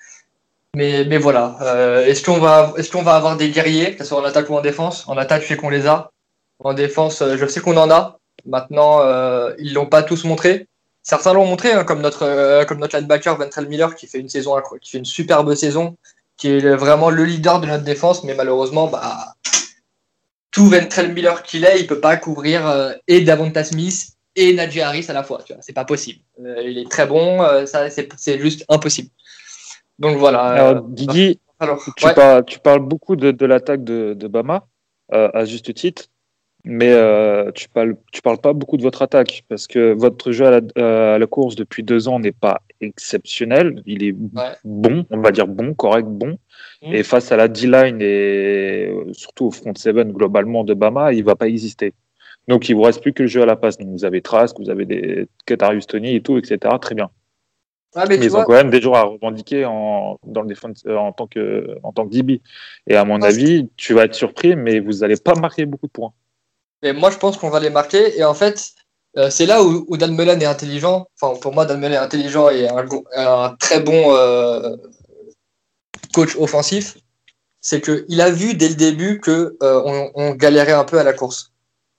Mais, mais voilà. Euh, est-ce qu'on va, est-ce qu'on va avoir des guerriers, que ce soit en attaque ou en défense? En attaque, je sais qu'on les a. En défense, euh, je sais qu'on en a. Maintenant, euh, ils l'ont pas tous montré. Certains l'ont montré, hein, comme notre, euh, comme notre linebacker Ventrell Miller, qui fait une saison, qui fait une superbe saison, qui est vraiment le leader de notre défense, mais malheureusement, bah, tout Ventrell Miller qu'il est, il peut pas couvrir euh, et Davonta Smith et Najee Harris à la fois. Tu vois, c'est pas possible. Euh, il est très bon, euh, ça c'est juste impossible. Donc voilà. Alors, Guigui, alors, tu, parles, tu, parles, beaucoup de, de l'attaque de, de, Bama à juste titre, mais tu parles tu parles pas beaucoup de votre attaque parce que votre jeu à la, à la course depuis deux ans n'est pas exceptionnel. Il est bon, on va dire bon, correct, bon. Mm. Et face à la D-line et euh, surtout au front seven globalement de Bama, il va pas exister. Donc il vous reste plus que le jeu à la passe. Donc vous avez Trask, vous avez des Katarius Tony et tout, etc. Très bien. Ah, mais, ils ont quand même des joueurs à revendiquer en, dans le défense, euh, en tant que en tant que DB. Et à mon avis, tu vas être surpris, mais vous n'allez pas marquer beaucoup de points. Et moi, je pense qu'on va les marquer. Et en fait, euh, c'est là où, où, Dan Mullen est intelligent. Enfin, pour moi, Dan Mullen est intelligent et un, un très bon euh, coach offensif. C'est qu'il a vu dès le début que euh, on, galérait un peu à la course.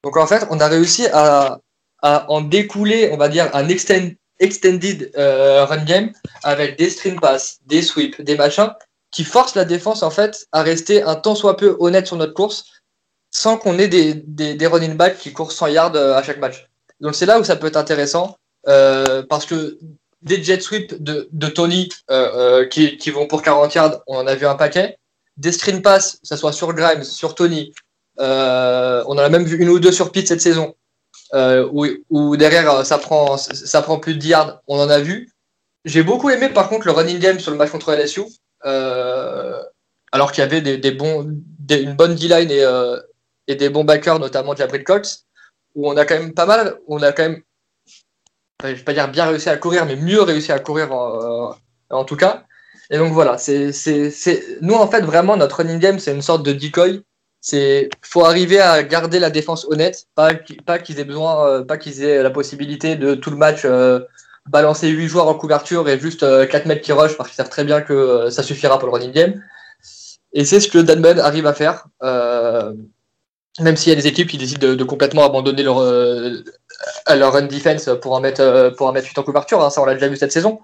Donc en fait, on a réussi à, en découler, on va dire, un extend, extended euh, run game avec des screen pass, des sweeps, des machins qui force la défense en fait à rester un tant soit peu honnête sur notre course sans qu'on ait des, running backs qui courent 100 yards euh, à chaque match. Donc c'est là où ça peut être intéressant parce que des jet sweeps de, de Tony euh, euh, qui, qui vont pour 40 yards, on en a vu un paquet. Des screen pass, que ce soit sur Grimes, sur Tony, euh, on en a même vu une ou deux sur Pitt cette saison, où, où derrière ça prend, ça prend plus de 10 yards, on en a vu. J'ai beaucoup aimé par contre le running game sur le match contre LSU, alors qu'il y avait des, bons, une bonne D-line et, et des bons backers, notamment Jabril Cox, où on a quand même pas mal, on a quand même, je vais pas dire bien réussi à courir, mais mieux réussi à courir en, euh, en tout cas. Et donc voilà, c'est, c'est, c'est, nous en fait vraiment notre running game c'est une sorte de decoy. C'est, faut arriver à garder la défense honnête, pas, pas qu'ils aient besoin, euh, pas qu'ils aient la possibilité de tout le match euh, balancer 8 joueurs en couverture et juste euh, 4 mecs qui rush parce qu'ils savent très bien que euh, ça suffira pour le running game. Et c'est ce que Danman arrive à faire. Même s'il y a des équipes qui décident de, complètement abandonner leur, euh, leur run defense pour en mettre, euh, pour en mettre 8 en couverture, hein, ça on l'a déjà vu cette saison.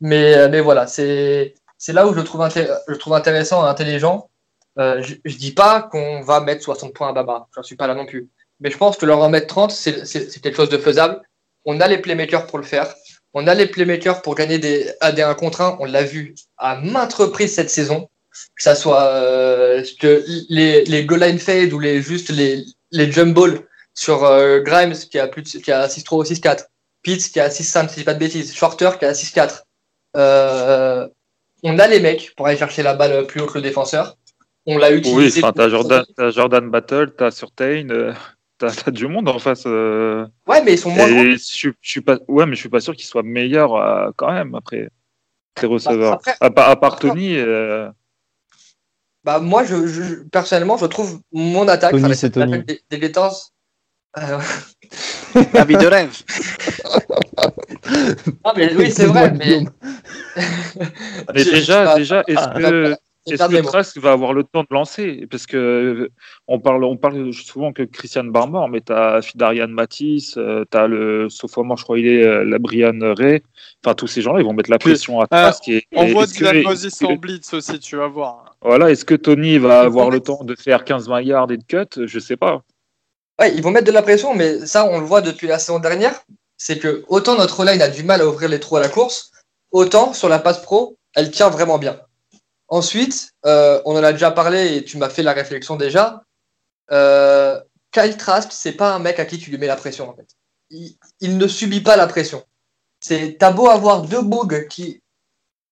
Mais, euh, mais voilà, c'est là où je le trouve, je trouve intéressant et intelligent. Euh, je, je dis pas qu'on va mettre 60 points à Baba, j'en suis pas là non plus. Mais je pense que leur en mettre 30, c'est c'est- c'est quelque chose de faisable. On a les playmakers pour le faire. On a les playmakers pour gagner des, à des 1 contre 1. On l'a vu à maintes reprises cette saison. Que ça soit euh, que les, les goal line fade ou les, juste les, les jump balls sur euh, Grimes qui a, plus de- qui a 6-3 ou 6-4. Pitts qui a 6-5, si je dis pas de bêtises. Shorter qui a 6-4. Euh, on a les mecs pour aller chercher la balle plus haut que le défenseur. On l'a Oui, utilisé. enfin, t'as Jordan, t'as Jordan Battle, t'as Surtain, euh, t'as t'as du monde en face. euh, Ouais, mais ils sont moins et je suis, je suis pas, ouais, mais je suis pas sûr qu'il soit meilleur euh, quand même après les receveurs. après- à, part- à part après- Tony, euh, Bah, moi, je, je- personnellement, je trouve mon attaque, Tony, enfin, c'est l'attaque Tony. des, des Gators, euh, La vie de rêve. Ah, mais oui, c'est vrai, mais. déjà, déjà, est-ce Ah, que est-ce que. Trask va avoir le temps de lancer? Parce que euh, on parle, on parle souvent que Christian Barmore, mais t'as Fidarian Matisse, euh, t'as le sophomore, je crois, il est euh, la Brian Ray. Enfin, tous ces gens-là, ils vont mettre la pression à Trask. et- On et voit est-ce que- en blitz aussi, tu vas voir. Voilà, est-ce que Tony va avoir le temps de faire 15-20 yards et de cut Je sais pas. Ouais, ils vont mettre de la pression, mais ça, on le voit depuis la saison dernière. C'est que autant notre line a du mal à ouvrir les trous à la course, autant sur la passe pro, elle tient vraiment bien. Ensuite, euh, on en a déjà parlé et tu m'as fait la réflexion déjà. Euh, Kyle Trask, c'est pas un mec à qui tu lui mets la pression en fait. Il, il ne subit pas la pression. C'est t'as beau avoir deux bugs qui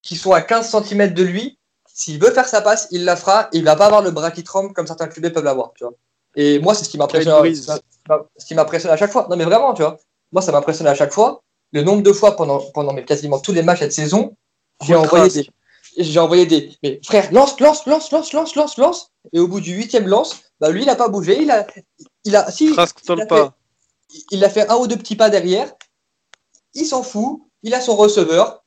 qui sont à 15 cm de lui, s'il veut faire sa passe, il la fera. Et il va pas avoir le bras qui tremble comme certains QB peuvent l'avoir, tu vois. Et moi, c'est ce qui m'impressionne. Ce qui m'impressionne à chaque fois. Non, mais vraiment, tu vois. Moi, ça m'impressionne à chaque fois. Le nombre de fois pendant, pendant mais quasiment tous les matchs cette saison, j'ai envoyé des. J'ai envoyé des. Mais frère, lance, lance, lance, lance, lance, lance, lance. Et au bout du huitième lance, bah lui, il a pas bougé. Il a. Il a. Si. Il a pas. fait- il a fait un ou deux petits pas derrière. Il s'en fout. Il a son receveur.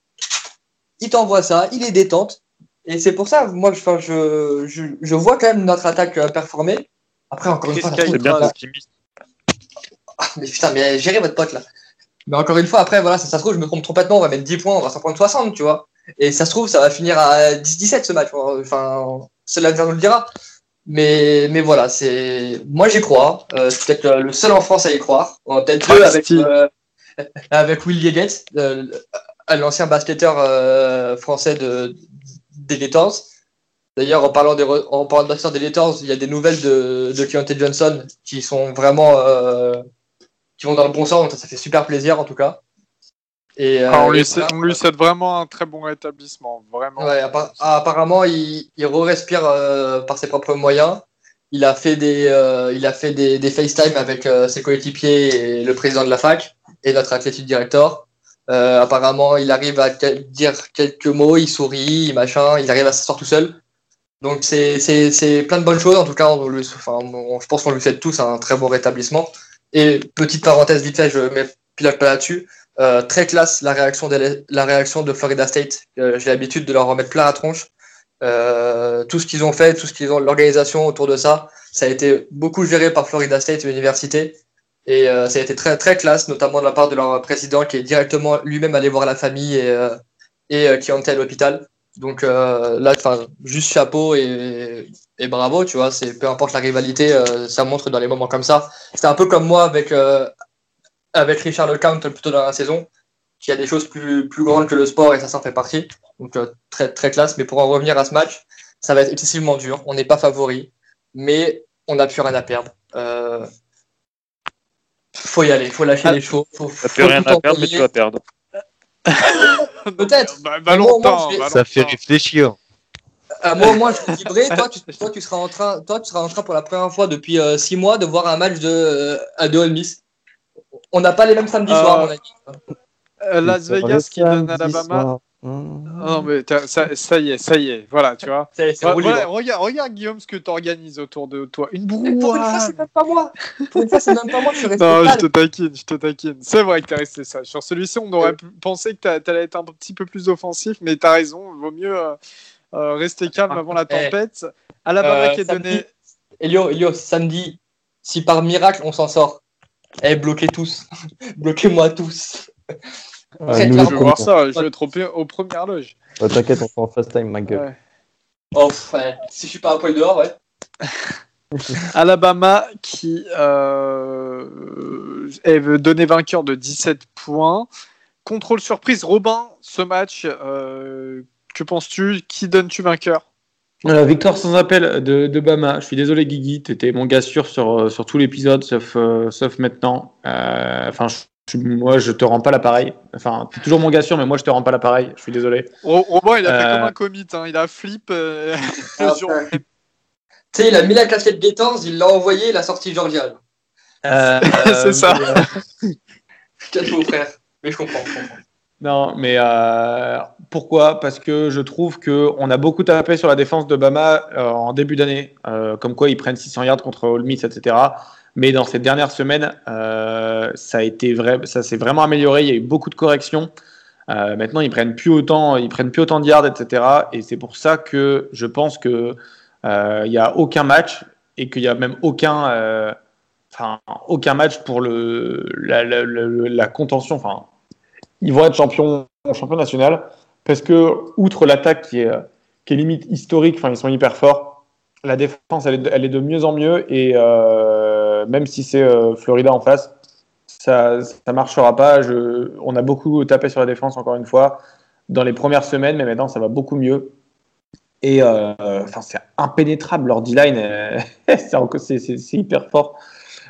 Il t'envoie ça. Il est détente. Et c'est pour ça, moi, je, je, je, je vois quand même notre attaque euh, performer. Après, encore une fois, C'est bien optimiste. ah, mais putain, mais gérez votre pote là. Mais encore une fois, après, voilà, ça, ça se trouve, je me trompe complètement, on va mettre 10 points, on va s'en prendre 60, tu vois. Et ça se trouve, ça va finir à 10-17 ce match. Enfin, l'avenir nous le dira. Mais, mais voilà, c'est. Moi, j'y crois. Euh, c'est peut-être le- le seul en France à y croire. Peut-être deux avec, Trusty. euh, avec Will Yeagetz, euh, l'ancien basketteur euh, français de, des Gators. D'ailleurs, en parlant des en parlant de des Gators, il y a des nouvelles de, de Keontae Johnson qui sont vraiment euh, qui vont dans le bon sens, ça, fait super plaisir en tout cas. Et, euh, Ah, on, lui et souhaite, on lui souhaite vraiment un très bon rétablissement. Vraiment. Ouais, appa- apparemment, il, il re-respire euh, par ses propres moyens. Il a fait des, euh, il a fait des, des FaceTime avec euh, ses coéquipiers et le président de la fac et notre athlétique director. Euh, apparemment, il arrive à dire quelques mots, il sourit, machin, il arrive à s'asseoir tout seul. Donc c'est plein de bonnes choses. En tout cas, enfin, je pense qu'on lui souhaite tous un très bon rétablissement. Et petite parenthèse vite fait, je mets pilote pas là-dessus. Euh, très classe la réaction de, la réaction de Florida State. Euh, J'ai l'habitude de leur remettre plein la tronche. Tout ce qu'ils ont fait, tout ce qu'ils ont, l'organisation autour de ça, ça a été beaucoup géré par Florida State, l'université. Et euh, ça a été très, très classe, notamment de la part de leur président qui est directement lui-même allé voir la famille et, euh, et euh, qui est entré à l'hôpital. Donc euh, là, juste chapeau et, et bravo, tu vois. C'est peu importe la rivalité, euh, ça montre dans les moments comme ça. C'était un peu comme moi avec avec Richard LeCount plutôt dans la saison, qui a des choses plus plus grandes que le sport et ça s'en fait partie. Donc très très classe. Mais pour en revenir à ce match, ça va être excessivement dur. On n'est pas favori, mais on n'a plus rien à perdre. Euh, faut y aller, faut lâcher Ah, les chevaux. Faut, T'as faut plus rien à perdre, mais tu vas perdre. Peut-être. Bah, moi, Valentin, je vais- Ça fait réfléchir. Euh, moi, moi, je vais vibrer. Toi, tu, toi, tu seras en train, toi, tu seras en train pour la première fois depuis euh, six mois de voir un match de euh, à de Ole Miss. On n'a pas les mêmes samedis Euh, soirs, mon ami. Euh, Las Vegas qui donne Alabama. Mmh. Non, mais t'as- ça, ça y est, ça y est. Voilà, tu vois. Voilà, regarde, regarde, Guillaume, ce que tu organises autour de toi. Une Mais Pour une fois, brouhaha. c'est même pas moi. Pour une fois, c'est même pas moi. Je suis resté Non, je te taquine, je te taquine. C'est vrai que t'es resté sage. Sur celui-ci, on aurait pu penser que t'a- t'allais être un petit peu plus offensif, mais t'as raison. Il vaut mieux euh, euh, rester calme avant la Eh. tempête. Alabama Euh, qui est samedi. donné. Elio, Elio, samedi, si par miracle on s'en sort, eh, bloquez tous. Bloquez-moi tous. Très Je veux voir ça. Je vais être au, aux premières loges. Oh, T'inquiète, on fait en fast time, ma gueule. Ouais. Oh, ouais. Si je suis pas à poil dehors, ouais. Alabama qui euh, est donné vainqueur de 17 points. Contrôle surprise. Robin, ce match, euh, que penses-tu? Qui donnes-tu vainqueur? Voilà, victoire sans appel de, de Bama. Je suis désolé, Guigui, tu étais mon gars sûr sur, euh, sur tout l'épisode, sauf, euh, sauf maintenant. Euh, Enfin, je- moi, je te rends pas l'appareil. Enfin, tu es toujours mon gars sûr, mais moi, je te rends pas l'appareil. Je suis désolé. Ro- Robin, il a fait Euh, comme un commit. hein. Il a flip. euh, Ah, sur- ouais. Tu sais, il a mis la casquette Gators, il l'a envoyé, il a sorti Georgia. Euh, C'est ça. euh, Quel beau frère. Mais je comprends. je comprends. Non, mais euh, pourquoi? Parce que je trouve que on a beaucoup tapé sur la défense de Bama euh, en début d'année, euh, comme quoi ils prennent 600 yards contre Ole Miss, etc. Mais dans ces dernières semaines, euh, ça ça s'est vraiment amélioré. Il y a eu beaucoup de corrections. Euh, maintenant, ils prennent plus autant, ils prennent plus autant de yards, etc. Et c'est pour ça que je pense que euh, il y a aucun match et qu'il y a même aucun, euh, enfin aucun match pour le la, contention. Enfin, ils vont être champions, champions national parce que outre l'attaque qui est, limite historique, enfin ils sont hyper forts. La défense, elle est, de, mieux en mieux et euh, même si c'est euh, Florida en face, ça ça marchera pas. Je, on a beaucoup tapé sur la défense encore une fois dans les premières semaines, mais maintenant ça va beaucoup mieux. Et euh, enfin c'est impénétrable leur D-line, euh, c'est hyper fort.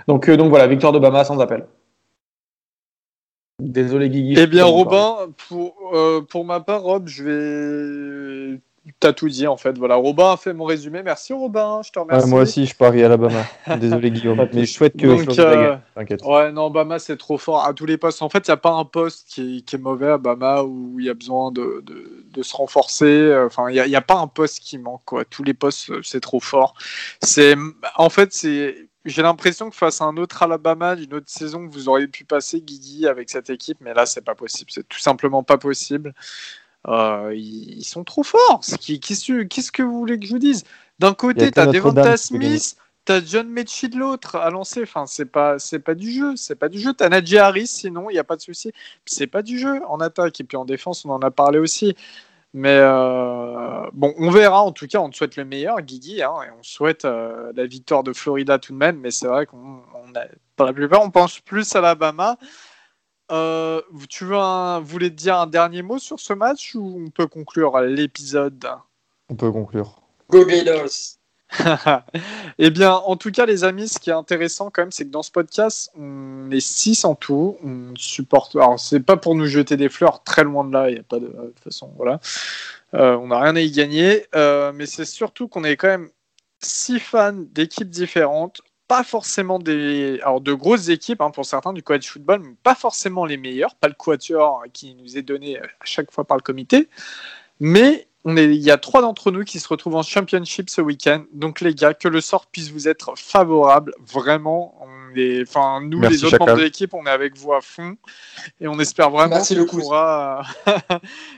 Donc euh, donc voilà, victoire d'Obama sans appel. Désolé Guigui. Eh bien. Robin, pour, euh, pour ma part, Rob, je vais. T'as tout dit en fait. Voilà, Robin a fait mon résumé. Merci Robin, je te Ah, remercie. moi aussi, je parie Alabama. Désolé, Guillaume. Mais je souhaite que Donc, euh. T'inquiète. Ouais, non, Bama, c'est trop fort à tous les postes. En fait, il n'y a pas un poste qui est, qui est mauvais à Bama où il y a besoin de, de, de se renforcer. Enfin, il n'y a, il y a pas un poste qui manque. Quoi. Tous les postes, c'est trop fort. C'est, en fait, c'est, j'ai l'impression que face à un autre Alabama d'une autre saison que vous auriez pu passer, Guigui, avec cette équipe, mais là, c'est pas possible. C'est tout simplement pas possible. Euh, ils, ils sont trop forts. Qu'est-ce que vous voulez que je vous dise? D'un côté, tu as Devonta. Smith, T'as John Mechie de l'autre à lancer. Enfin, c'est pas, pas du jeu. C'est pas du jeu. T'as Najee Harris, sinon il n'y a pas de souci. C'est pas du jeu en attaque et puis en défense, on en a parlé aussi. Mais euh, bon, on verra. En tout cas, on te souhaite le meilleur, Guigui, hein, et on souhaite euh, la victoire de Florida tout de même. Mais c'est vrai qu'on, la plupart, on pense plus à l'Alabama. Euh, tu veux un, voulez dire un dernier mot sur ce match ou on peut conclure l'épisode? On peut conclure. Go Gators. eh bien, en tout cas, les amis, ce qui est intéressant quand même, c'est que dans ce podcast, on est six en tout. On supporte. Alors, c'est pas pour nous jeter des fleurs, très loin de là. Il n'y a pas de, de toute façon, voilà. Euh, on n'a rien à y gagner, euh, mais c'est surtout qu'on est quand même six fans d'équipes différentes. Pas forcément des, alors de grosses équipes hein, pour certains du college football, mais pas forcément les meilleurs. Pas le quatuor qui nous est donné à chaque fois par le comité, mais on est, il y a trois d'entre nous qui se retrouvent en championship ce week-end. Donc les gars, que le sort puisse vous être favorable. Vraiment, est, enfin nous Merci, les autres membres de l'équipe, on est avec vous à fond et on espère vraiment qu'on pourra, on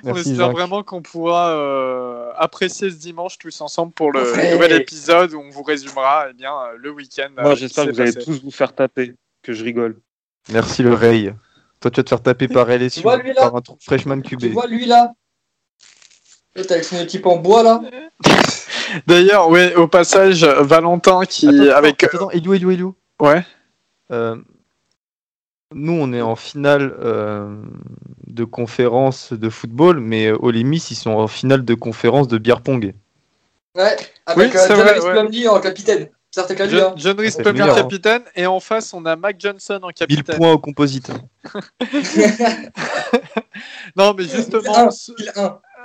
Merci, espère Jacques. vraiment qu'on pourra euh, apprécier ce dimanche tous ensemble pour le Ouais. nouvel épisode où on vous résumera eh bien euh, le week-end. Moi, euh, j'espère que vous allez passé. tous vous faire taper, que je rigole. Merci le Ray. Toi, tu vas te faire taper par LSU, vois, lui, là par un trou- freshman Tu QB. vois lui là Là, T'as une équipe en bois là D'ailleurs, ouais, au passage, Valentin qui Attends, avec attends, attends, Elio, Elio. ouais. Euh, nous, on est en finale euh, de conférence de football, mais euh, Olemis, ils sont en finale de conférence de beer pong. Ouais, avec Oui, euh, c'est John ouais. Plumlee en capitaine. Lui, John, hein. John Rhys Plumlee, hein. capitaine, et en face on a Mac Johnson en 1000 capitaine. points au composite. Non, mais justement.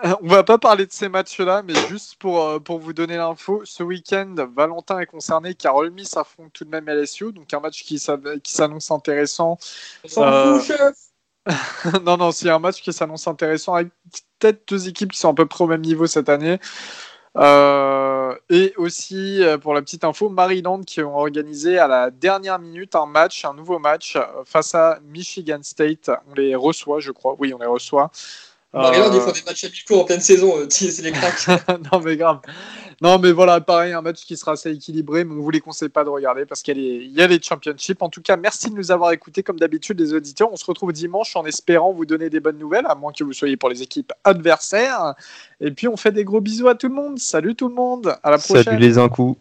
on va pas parler de ces matchs-là, mais juste pour, euh, pour vous donner l'info, ce week-end, Valentin est concerné car Olmis affronte tout de même LSU, donc un match qui s'annonce intéressant. Euh, chef. non, non, c'est un match qui s'annonce intéressant avec peut-être deux équipes qui sont à peu près au même niveau cette année. Euh, et aussi, euh, pour la petite info, Maryland qui ont organisé à la dernière minute un match, un nouveau match euh, face à Michigan State. On les reçoit, je crois. Oui, on les reçoit. Maryland, Euh, ils font des matchs amicaux en pleine saison. euh, C'est les cracks. non mais grave. Non mais voilà, pareil, un match qui sera assez équilibré, mais on vous les conseille pas de regarder parce qu'il y, a les- il y a les championships. En tout cas, merci de nous avoir écoutés comme d'habitude les auditeurs. On se retrouve dimanche en espérant vous donner des bonnes nouvelles, à moins que vous soyez pour les équipes adversaires. Et puis on fait des gros bisous à tout le monde. Salut tout le monde, à la prochaine. Salut les un coup.